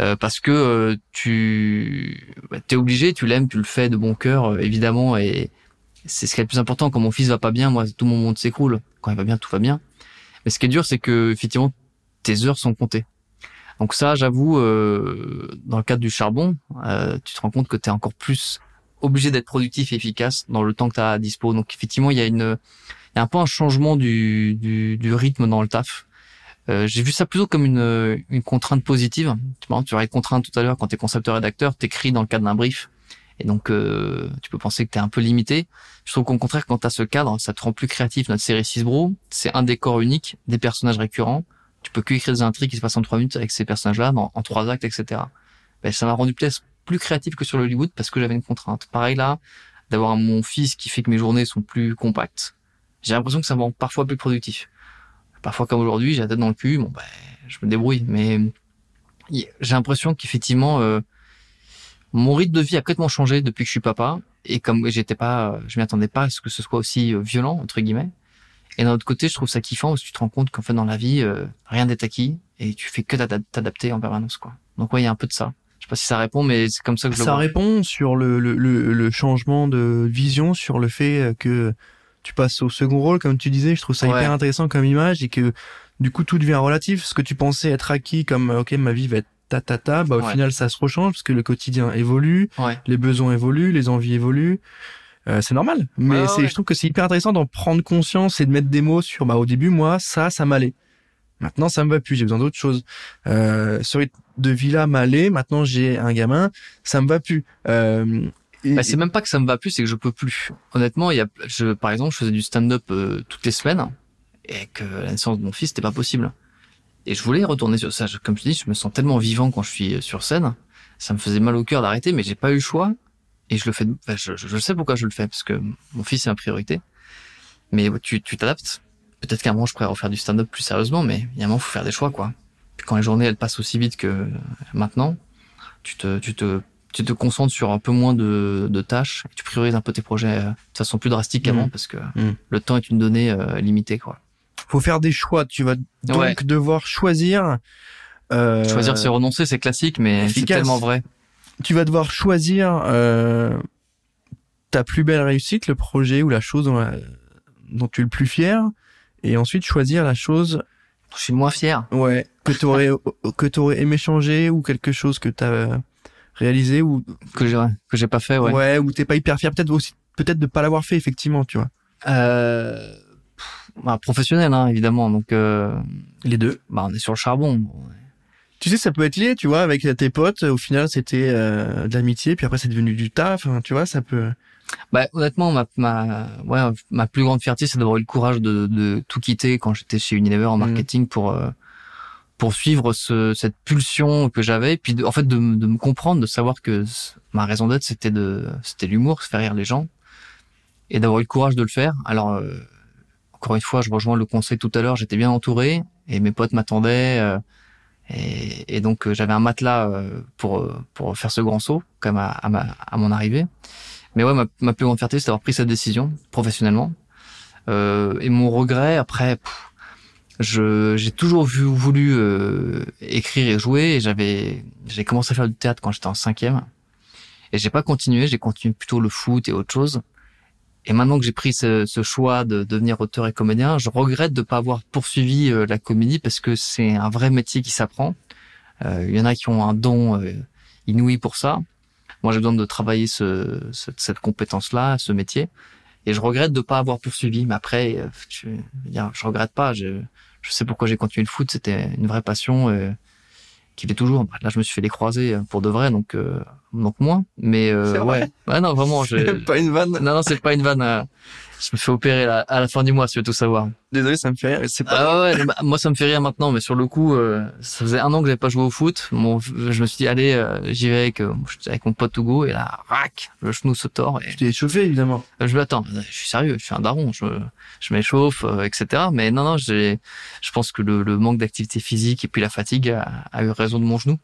euh, parce que tu bah, es obligé, tu l'aimes, tu le fais de bon cœur, évidemment, et c'est ce qui est le plus important. Quand mon fils va pas bien, moi, tout mon monde s'écroule. Quand il va bien, tout va bien. Mais ce qui est dur, c'est que effectivement, tes heures sont comptées. Donc ça, j'avoue, euh, dans le cadre du charbon, euh, tu te rends compte que tu es encore plus obligé d'être productif et efficace dans le temps que tu as à dispo. Donc effectivement, il y a une il y a un peu un changement du, du, du rythme dans le taf. Euh, j'ai vu ça plutôt comme une, une contrainte positive. Tu vois, tu aurais contrainte tout à l'heure quand tu es concepteur-rédacteur, t'écris dans le cadre d'un brief. Et donc, euh, tu peux penser que tu es un peu limité. Je trouve qu'au contraire, quand tu as ce cadre, ça te rend plus créatif. Notre série 6 Bro, c'est un décor unique, des personnages récurrents, tu peux que écrire des intrigues qui se passent en trois minutes avec ces personnages-là, en trois actes, etc. Ben, ça m'a rendu peut-être plus créatif que sur le Hollywood parce que j'avais une contrainte. Pareil là, d'avoir mon fils qui fait que mes journées sont plus compactes. J'ai l'impression que ça me rend parfois plus productif. Parfois comme aujourd'hui, j'ai la tête dans le cul, bon ben, je me débrouille. Mais j'ai l'impression qu'effectivement, euh, mon rythme de vie a complètement changé depuis que je suis papa. Et comme j'étais pas, je m'y attendais pas à ce que ce soit aussi euh, violent entre guillemets. Et d'un autre côté, je trouve ça kiffant parce que tu te rends compte qu'en fait dans la vie, euh, rien n'est acquis et tu fais que t'adapter en permanence quoi. Donc ouais, il y a un peu de ça. Je sais pas si ça répond, mais c'est comme ça que je ça le vois. Ça répond sur le, le, le, changement de vision, sur le fait que tu passes au second rôle, comme tu disais. Je trouve ça hyper intéressant comme image et que du coup tout devient relatif. Ce que tu pensais être acquis comme ok ma vie va être ta ta ta, bah au final ça se rechange parce que le quotidien évolue, les besoins évoluent, les envies évoluent. Euh, c'est normal. Mais c'est, je trouve que c'est hyper intéressant d'en prendre conscience et de mettre des mots sur. Bah, au début, moi, ça, ça m'allait. Maintenant, ça me va plus. J'ai besoin d'autre chose. Euh, ce rythme de villa m'allait. Maintenant, j'ai un gamin, ça me va plus. Euh, bah, c'est même pas que ça me va plus, c'est que je peux plus. Honnêtement, il y a, je, par exemple, je faisais du stand-up euh, toutes les semaines et que la naissance de mon fils, c'était pas possible. Et je voulais retourner sur ça. Comme je dis, je me sens tellement vivant quand je suis euh, sur scène. Ça me faisait mal au cœur d'arrêter, mais j'ai pas eu le choix et je le fais. je, je, sais pourquoi je le fais parce que mon fils est ma priorité. Mais tu tu t'adaptes. Peut-être qu'à un moment je pourrais refaire du stand-up plus sérieusement, mais il y a un moment faut faire des choix quoi. Quand les journées elles passent aussi vite que maintenant, tu te tu te tu te concentres sur un peu moins de, de tâches, tu priorises un peu tes projets euh, de façon plus drastique qu'avant mmh. parce que mmh. le temps est une donnée euh, limitée quoi. Faut faire des choix. Tu vas donc devoir choisir. Euh... Choisir c'est renoncer, c'est classique, mais c'est tellement vrai tu vas devoir choisir euh, ta plus belle réussite, le projet ou la chose dont, tu es le plus fier, et ensuite choisir la chose. Je suis moins fier. Ouais, que tu aurais que t'aurais aimé changer ou quelque chose que tu as réalisé ou que j'ai que j'ai pas fait. Ouais. Ouais, ou t'es pas hyper fier, peut-être aussi peut-être de pas l'avoir fait effectivement, tu vois. Euh, bah, professionnel, hein, évidemment. Donc euh, les deux. Bah, on est sur le charbon. Tu sais, ça peut être lié, tu vois, avec tes potes. Au final, c'était euh, de l'amitié, puis après, c'est devenu du taf. Hein, tu vois, ça peut. Bah, honnêtement, ma, ma, ouais, ma plus grande fierté, c'est d'avoir eu le courage de, de tout quitter quand j'étais chez Unilever en mmh. marketing pour euh, pour suivre ce, cette pulsion que j'avais, puis en fait de, de, me comprendre, de savoir que ma raison d'être, c'était de, c'était l'humour, faire rire les gens, et d'avoir eu le courage de le faire. Alors, euh, encore une fois, je rejoins le conseil tout à l'heure. J'étais bien entouré et mes potes m'attendaient. Euh, et, et donc euh, j'avais un matelas euh, pour pour faire ce grand saut, comme à, à, ma, à mon arrivée. Mais ouais, ma, plus grande fierté, c'est d'avoir pris cette décision professionnellement. Euh, et mon regret, après, je j'ai toujours vu, voulu euh, écrire et jouer. Et j'avais j'ai commencé à faire du théâtre quand j'étais en cinquième. Et j'ai pas continué, j'ai continué plutôt le foot et autre chose. Et maintenant que j'ai pris ce, ce, choix de devenir auteur et comédien, je regrette de pas avoir poursuivi euh, la comédie parce que c'est un vrai métier qui s'apprend. Euh, il y en a qui ont un don euh, inouï pour ça. Moi, j'ai besoin de travailler ce, cette, compétence-là, ce métier. Et je regrette de ne pas avoir poursuivi. Mais après, je, je regrette pas. Je, je sais pourquoi j'ai continué le foot. C'était une vraie passion. qu'il est toujours. Là, je me suis fait les croiser pour de vrai, donc euh, donc moins. Mais euh, ouais, ouais, non, vraiment, j'ai pas une vanne. Non, non, c'est pas une vanne. euh, je me fais opérer là, à la fin du mois, si tu veux tout savoir. Désolé, ça me fait rire. C'est pas. Ah ouais, bah, moi ça me fait rire maintenant, mais sur le coup, euh, ça faisait un an que j'avais pas joué au foot. Mon, je me suis dit allez, euh, j'y vais avec, euh, avec mon pote Hugo et là, rac, le genou se tord et Tu t'es échauffé évidemment. je lui attends. Je suis sérieux, je suis un daron, je, je m'échauffe, euh, etc. Mais non, non, j'ai, je pense que le, le manque d'activité physique et puis la fatigue a, a eu raison de mon genou.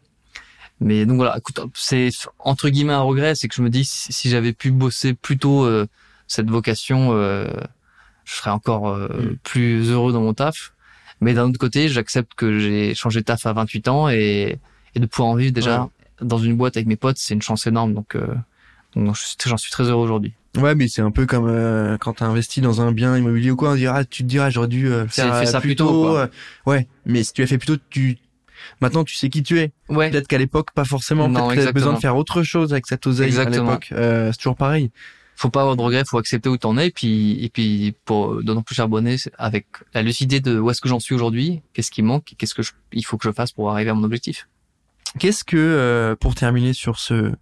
Mais donc voilà, c'est entre guillemets un regret, c'est que je me dis si, si j'avais pu bosser plus tôt euh, cette vocation, euh, je serais encore euh, Mm. plus heureux dans mon taf. Mais d'un autre côté, j'accepte que j'ai changé de taf à 28 ans et, et de pouvoir en vivre déjà Ouais. dans une boîte avec mes potes, c'est une chance énorme. Donc, euh, donc j'en suis très heureux aujourd'hui. Ouais, mais c'est un peu comme euh, quand t'as investi dans un bien immobilier ou quoi, on dira, tu te diras, j'aurais dû euh, faire fais euh, ça plus plus tôt, tôt. euh, ouais, mais si tu as fait plus tôt, tu maintenant tu sais qui tu es. Ouais. Peut-être qu'à l'époque, pas forcément. Peut-être que t'avais besoin de faire autre chose avec cette oseille Exactement. à l'époque. Euh, c'est toujours pareil. faut pas avoir de regrets, faut accepter où t'en es, et puis et puis pour d'autant plus charbonner avec la lucidité de où est-ce que j'en suis aujourd'hui, qu'est-ce qui manque, qu'est-ce que je, il faut que je fasse pour arriver à mon objectif. Qu'est-ce que, euh, pour terminer sur ce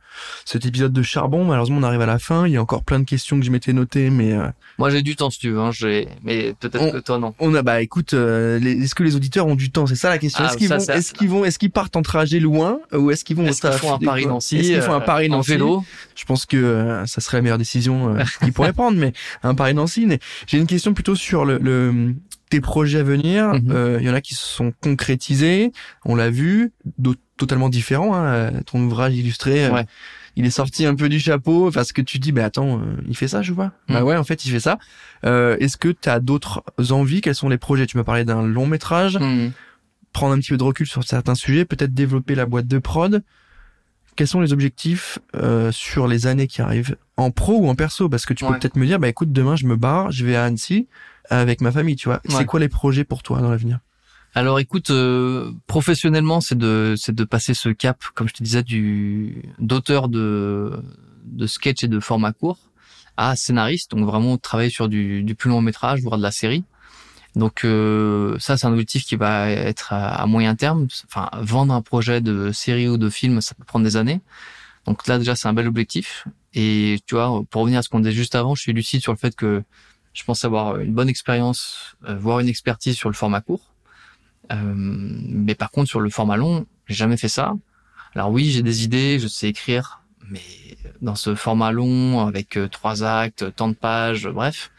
cet épisode de charbon, malheureusement on arrive à la fin. Il y a encore plein de questions que je m'étais notées, mais euh, Moi j'ai du temps si tu veux, hein, j'ai, mais peut-être que toi non. on a bah écoute, euh, les- est-ce que les auditeurs ont du temps? C'est ça la question. Ah, est-ce qu'ils vont, est-ce qu'ils vont, est-ce qu'ils partent en trajet loin ou est-ce qu'ils vont Est-ce qu'ils font un Paris Nancy Est-ce qu'ils font un euh, Paris en Nancy? vélo? Je pense que euh, ça serait la meilleure décision euh, qu'ils pourraient prendre, mais un Paris Nancy. mais J'ai une question plutôt sur le, le tes projets à venir. Mhm. Euh, Il y en a qui se sont concrétisés, on l'a vu, d'autres totalement différents. Hein. Euh, Ton ouvrage illustré, euh, Ouais. il est sorti un peu du chapeau parce que tu te dis, bah attends, euh, il fait ça, je vois. Mhm. Bah ouais, en fait, il fait ça. Euh, Est-ce que tu as d'autres envies? Quels sont les projets? Tu m'as parlé d'un long métrage. Hmm. Prendre un petit peu de recul sur certains sujets, peut-être développer la boîte de prod. Quels sont les objectifs euh, sur les années qui arrivent en pro ou en perso? Parce que tu peux Ouais. peut-être me dire, bah écoute, demain je me barre, je vais à Annecy avec ma famille, tu vois. C'est quoi les projets pour toi dans l'avenir? Alors écoute, euh, professionnellement, c'est de c'est de passer ce cap, comme je te disais, du d'auteur de de sketch et de format court à scénariste, donc vraiment travailler sur du, du plus long métrage, voire de la série. Donc euh, ça, c'est un objectif qui va être à, moyen terme. Enfin, vendre un projet de série ou de film, ça peut prendre des années. Donc là déjà, c'est un bel objectif. Et tu vois, pour revenir à ce qu'on disait juste avant, je suis lucide sur le fait que je pense avoir une bonne expérience, euh, voire une expertise sur le format court. Euh, mais par contre, sur le format long, j'ai jamais fait ça. Alors oui, j'ai des idées, je sais écrire, mais dans ce format long, avec euh, trois actes, tant de pages, bref,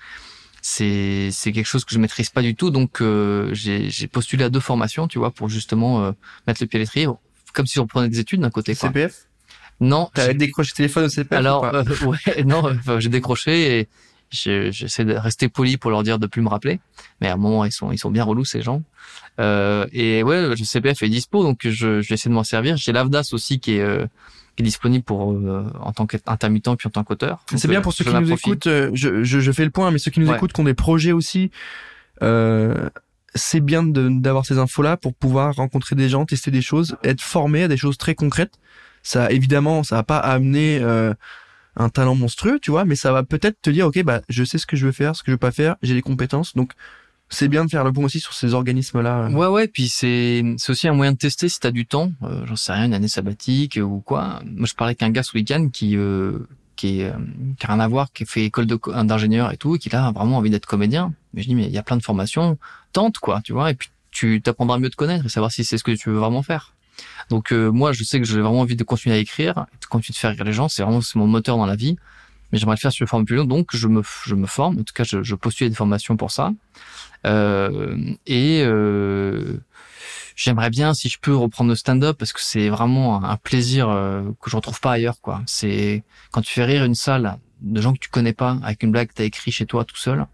c'est c'est quelque chose que je maîtrise pas du tout. Donc euh, j'ai postulé à deux formations, tu vois, pour justement euh, mettre le pied à l'étrier, comme si on prenait des études d'un côté. Quoi. CPF Non, T'as j'ai- décroché le téléphone au CPF alors ou pas? euh, ouais, non, enfin, j'ai décroché et j'essaie de rester poli pour leur dire de plus me rappeler. Mais à un moment, ils sont ils sont bien relous ces gens. Euh, et ouais, le CPF est dispo, donc je, je vais essayer de m'en servir. J'ai l'AVDAS aussi qui est euh, qui est disponible pour euh, en tant qu'intermittent puis en tant qu'auteur. C'est bien euh, pour ceux qui nous écoutent. euh, Je, je, je fais le point, mais ceux qui nous Ouais. écoutent, qui ont des projets aussi, euh, c'est bien d'avoir ces infos-là pour pouvoir rencontrer des gens, tester des choses, être formé à des choses très concrètes. Ça, évidemment, ça va pas amener euh, un talent monstrueux, tu vois, mais ça va peut-être te dire, ok, bah, je sais ce que je veux faire, ce que je veux pas faire, j'ai les compétences, donc c'est bien de faire le point aussi sur ces organismes-là. Ouais, ouais, puis c'est c'est aussi un moyen de tester si t'as du temps. Euh, J'en sais rien, une année sabbatique ou quoi. Moi, je parlais avec un gars ce week-end qui euh, qui est euh, qui a rien à voir, qui fait école d'ingénieur et tout, et qui a vraiment envie d'être comédien. Mais je dis mais il y a plein de formations, tente quoi, tu vois, et puis tu t'apprendras mieux de connaître et savoir si c'est ce que tu veux vraiment faire. Donc euh, moi, je sais que j'ai vraiment envie de continuer à écrire, de continuer de faire rire les gens. C'est vraiment c'est mon moteur dans la vie. Mais j'aimerais le faire sur une forme plus longue, donc je me je me forme. En tout cas, je, je postule des formations pour ça. Euh, et euh, j'aimerais bien, si je peux, reprendre le stand-up parce que c'est vraiment un plaisir euh, que je retrouve pas ailleurs. quoi. C'est quand tu fais rire une salle de gens que tu connais pas avec une blague que t'as écrit chez toi tout seul.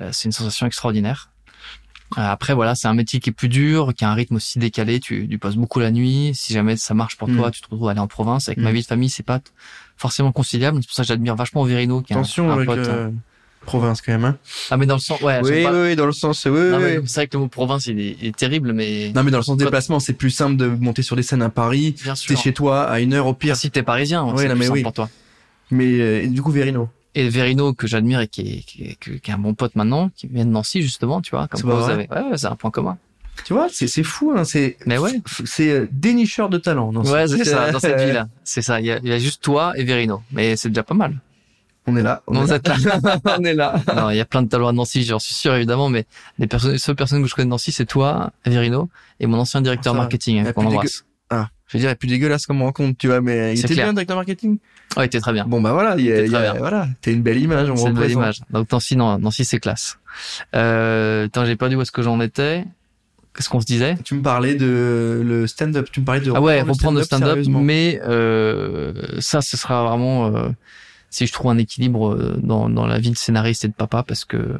euh, C'est une sensation extraordinaire. Euh, Après, voilà, c'est un métier qui est plus dur, qui a un rythme aussi décalé. Tu, tu passes beaucoup la nuit. Si jamais ça marche pour Mm. toi, tu te retrouves à aller en province. Avec Mm. ma vie de famille, c'est pas forcément conciliable. C'est pour ça que j'admire vachement Verino, qui est un- Attention un, avec pote. euh, province quand même. Hein. Ah, mais dans le sens, ouais, Oui, oui, pas- oui, dans le sens, oui, oui, non, mais oui. c'est vrai que le mot province, il est, il est terrible, mais Non, mais dans le sens Quand- déplacement, c'est plus simple de monter sur des scènes à Paris. bien T'es sûr. chez toi à une heure au pire. Si t'es parisien, Oui, c'est non, plus mais simple oui. pour toi. Mais euh, du coup, Verino. Et Verino, que j'admire et qui est, qui, est, qui est un bon pote maintenant, qui vient de Nancy, justement, tu vois, comme C'est quoi pas vous avez, ouais, ouais, c'est un point commun. Tu vois, c'est fou, hein, c'est ouais. c'est euh, dénicheur de talent. dans Ouais, c'est ça, dans cette vie-là. C'est ça. Il y, a, il y a juste toi et Verino. Mais c'est déjà pas mal. On est là. On, est, là. là. on est là. non, il y a plein de talents à Nancy, j'en suis sûr, évidemment, mais les personnes, les seules personnes que je connais de Nancy, c'est toi, Verino, et mon ancien directeur Ça marketing, Il hein, qu'on embrasse. Ah, je veux dire, il est plus dégueulasse comme rencontre, tu vois, mais il était clair. bien directeur marketing. Ouais, t'es très bien. Bon bah voilà, il il y a- voilà, t'es une belle image. On C'est une belle image. Donc Nancy, non, Nancy, c'est classe. Euh, attends, j'ai perdu où est-ce que j'en étais. Qu'est-ce qu'on se disait? Tu me parlais de le stand-up, tu me parlais de Ah ouais, reprendre le stand-up, mais euh, ça, ce sera vraiment euh, si je trouve un équilibre euh, dans, dans la vie de scénariste et de papa, parce que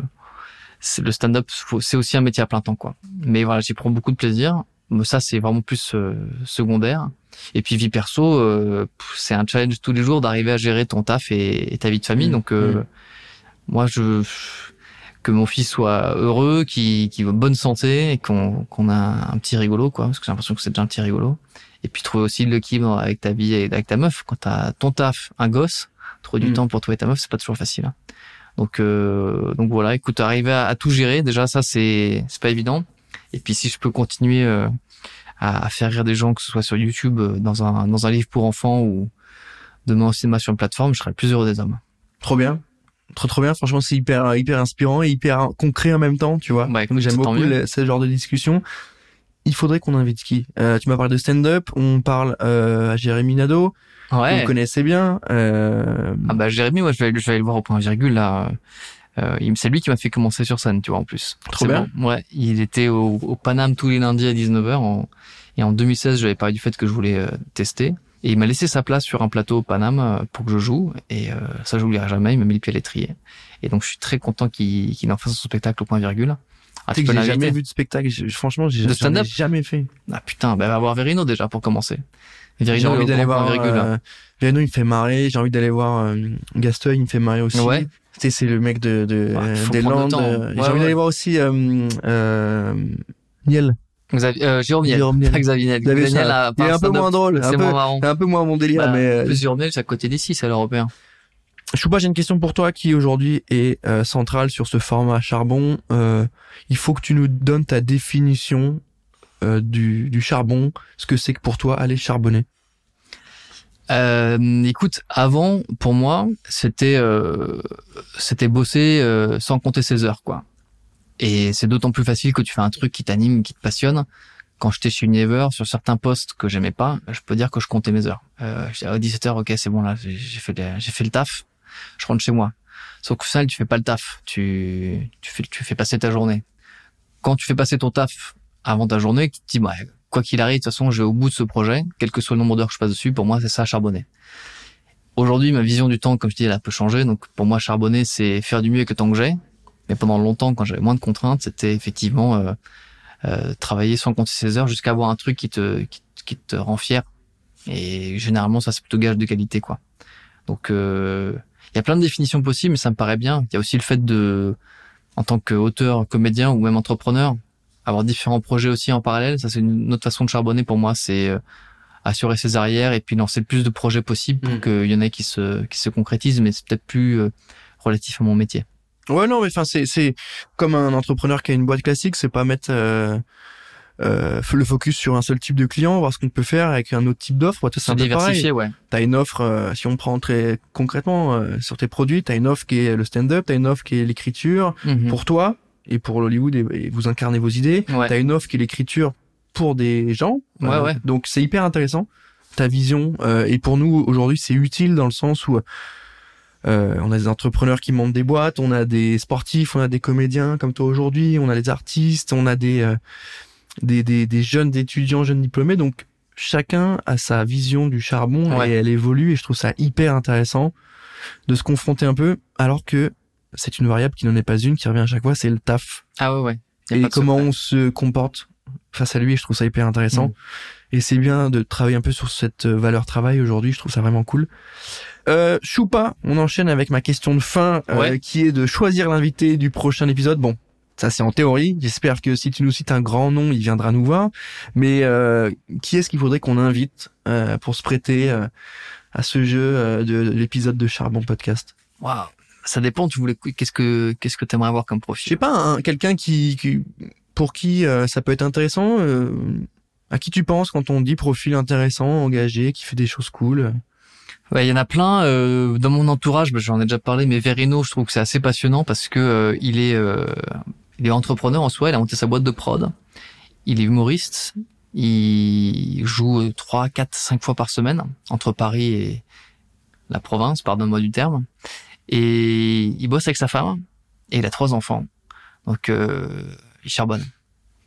le stand-up, c'est aussi un métier à plein temps, quoi. Mais voilà, j'y prends beaucoup de plaisir. Mais ça, c'est vraiment plus euh, secondaire. Et puis vie perso, euh, c'est un challenge tous les jours d'arriver à gérer ton taf et, et ta vie de famille. Mmh. Donc euh, Mmh. moi, je que mon fils soit heureux, qu'il qu'il ait bonne santé et qu'on qu'on a un petit rigolo, quoi. Parce que j'ai l'impression que c'est déjà un petit rigolo. Et puis trouver aussi l'équilibre avec ta vie et avec ta meuf. Quand t'as ton taf, un gosse, trouver du Mm. temps pour trouver ta meuf, c'est pas toujours facile. hein. Donc euh, donc voilà, écoute, arriver à, à tout gérer, déjà ça c'est c'est pas évident. Et puis si je peux continuer euh, à, à faire rire des gens, que ce soit sur YouTube, euh, dans un dans un livre pour enfants ou demain au cinéma sur une plateforme, je serai le plus heureux des hommes. Trop bien. Trop trop bien, franchement c'est hyper hyper inspirant et hyper concret en même temps, tu vois. Bah, Donc, J'aime beaucoup le- ce genre de discussion. Il faudrait qu'on invite qui? Euh, Tu m'as parlé de stand-up, on parle euh, à Jérémy Nadeau, Ouais. vous connaissez bien. Euh, Ah bah Jérémy, moi je vais, aller- je vais aller le voir au point virgule là. Euh, c'est lui qui m'a fait commencer sur scène, tu vois en plus. Trop bien. bon. Ouais, il était au, au Paname tous les lundis à 19h en, et en 2016, j'avais parlé du fait que je voulais euh, tester et il m'a laissé sa place sur un plateau au Paname euh, pour que je joue et euh, ça je l'oublierai jamais, il m'a mis les pieds à l'étrier. Et donc je suis très content qu'il qu'il en fasse son spectacle au point virgule. Ah, tu sais que j'ai jamais vu de spectacle. j'ai- Franchement, j'ai jamais fait. Ah putain, bah va voir Verino déjà pour commencer. J'ai Verino, il est envie d'aller voir. Euh, Verno, il me fait marrer. J'ai envie d'aller voir euh, Gasteuil, il me fait marrer aussi. Ouais. Tu sais, c'est le mec de, de Ouais, des le Landes. Ouais, J'ai envie d'aller voir aussi euh, euh, Niel. Xavier, euh, Jérôme Niel. Jérôme Niel. Xavier Niel. Xavier, Niel a il est pas un peu moins drôle, C'est peu- moins marrant. C'est un peu moins mon délire, Bah, mais plus Jérôme Niel, c'est à côté d'ici, c'est à l'européen. Choupa, j'ai une question pour toi qui aujourd'hui est euh, centrale sur ce format charbon. Euh, il faut que tu nous donnes ta définition euh, du, du charbon, ce que c'est que pour toi aller charbonner? Euh, écoute, avant, pour moi, c'était euh, c'était bosser euh, sans compter ses heures, quoi. Et c'est d'autant plus facile que tu fais un truc qui t'anime, qui te passionne. Quand j'étais chez Unilever, sur certains postes que j'aimais pas, je peux dire que je comptais mes heures. Euh, je dis, à 17 heures, ok, c'est bon là, j'ai fait j'ai fait le taf. Je rentre chez moi. Sauf que ça, tu fais pas le taf. Tu tu fais tu fais passer ta journée. Quand tu fais passer ton taf avant ta journée, tu te dis, bah, quoi qu'il arrive, de toute façon, je vais au bout de ce projet, quel que soit le nombre d'heures que je passe dessus, pour moi, c'est ça, charbonner. Aujourd'hui, ma vision du temps, comme je dis, elle a peu changé. Donc, pour moi, charbonner, c'est faire du mieux le temps que j'ai. Mais pendant longtemps, quand j'avais moins de contraintes, c'était effectivement euh, euh, travailler sans compter ses heures jusqu'à avoir un truc qui te, qui, qui te rend fier. Et généralement, ça, c'est plutôt gage de qualité, quoi. Donc, euh, il y a plein de définitions possibles, mais ça me paraît bien. Il y a aussi le fait de, en tant qu'auteur, comédien ou même entrepreneur, avoir différents projets aussi en parallèle. Ça, c'est une autre façon de charbonner pour moi. C'est euh, assurer ses arrières et puis lancer le plus de projets possible pour Mm. qu'il y en ait qui se, qui se concrétisent, mais c'est peut-être plus euh, relatif à mon métier. Ouais, non, mais enfin, c'est c'est comme un entrepreneur qui a une boîte classique, c'est pas mettre euh, euh, le focus sur un seul type de client, voir ce qu'on peut faire avec un autre type d'offre. C'est un diversifier, ouais. T'as une offre, euh, si on prend très concrètement euh, sur tes produits, t'as une offre qui est le stand-up, t'as une offre qui est l'écriture Mhm. pour toi et pour l'Hollywood et, et vous incarnez vos idées. Ouais. T'as une offre qui est l'écriture pour des gens. Euh, Ouais, ouais. Donc c'est hyper intéressant ta vision euh, et pour nous aujourd'hui c'est utile dans le sens où euh, on a des entrepreneurs qui montent des boîtes, on a des sportifs, on a des comédiens comme toi aujourd'hui, on a des artistes, on a des, euh, des, des, des jeunes étudiants, jeunes diplômés. Donc chacun a sa vision du charbon Ouais. et elle évolue et je trouve ça hyper intéressant de se confronter un peu alors que c'est une variable qui n'en est pas une, qui revient à chaque fois, c'est le taf. Ah ouais, ouais. Et comment on se comporte face à lui, je trouve ça hyper intéressant. Mm. Et c'est bien de travailler un peu sur cette euh, valeur travail aujourd'hui, je trouve ça vraiment cool. Euh, Choupa, on enchaîne avec ma question de fin, euh, qui est de choisir l'invité du prochain épisode. Bon, ça c'est en théorie. J'espère que si tu nous cites un grand nom, il viendra nous voir. Mais euh, qui est-ce qu'il faudrait qu'on invite euh, pour se prêter euh, à ce jeu euh, de, de l'épisode de Charbon Podcast? Waouh. Ça dépend, tu voulais, qu'est-ce que, qu'est-ce que t'aimerais avoir comme Je profil? sais pas, hein, quelqu'un qui, qui pour qui euh, ça peut être intéressant euh, À qui tu penses quand on dit profil intéressant, engagé, qui fait des choses cool? Il y en a plein. Euh, dans mon entourage, bah, j'en ai déjà parlé, mais Verino, je trouve que c'est assez passionnant parce que euh, il est, euh, il est entrepreneur en soi. Il a monté sa boîte de prod. Il est humoriste. Il joue trois, quatre, cinq fois par semaine entre Paris et la province, pardonne-moi du terme. Et il bosse avec sa femme et il a trois enfants. Donc euh, il charbonne.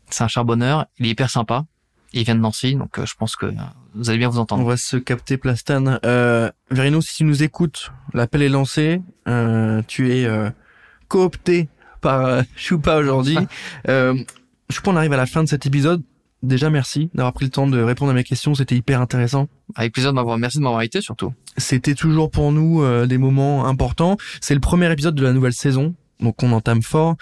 C'est un charbonneur. Il est hyper sympa. Il vient de Nancy, donc euh, je pense que vous allez bien vous entendre. On va se capter Plastane. Euh, Verino, si tu nous écoutes, l'appel est lancé. Euh, tu es euh, coopté par euh, Choupa aujourd'hui. euh, Choupa, on arrive à la fin de cet épisode. Déjà, merci d'avoir pris le temps de répondre à mes questions. C'était hyper intéressant. Avec plaisir de m'avoir, merci de m'avoir invité surtout. C'était toujours pour nous euh, des moments importants. C'est le premier épisode de la nouvelle saison. Donc on entame fort.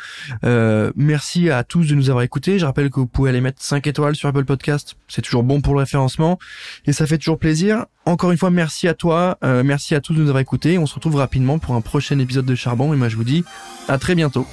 Euh, merci à tous de nous avoir écoutés. Je rappelle que vous pouvez aller mettre 5 étoiles sur Apple Podcast. C'est toujours bon pour le référencement. Et ça fait toujours plaisir. Encore une fois, merci à toi. Euh, merci à tous de nous avoir écoutés. On se retrouve rapidement pour un prochain épisode de Charbon. Et moi je vous dis à très bientôt.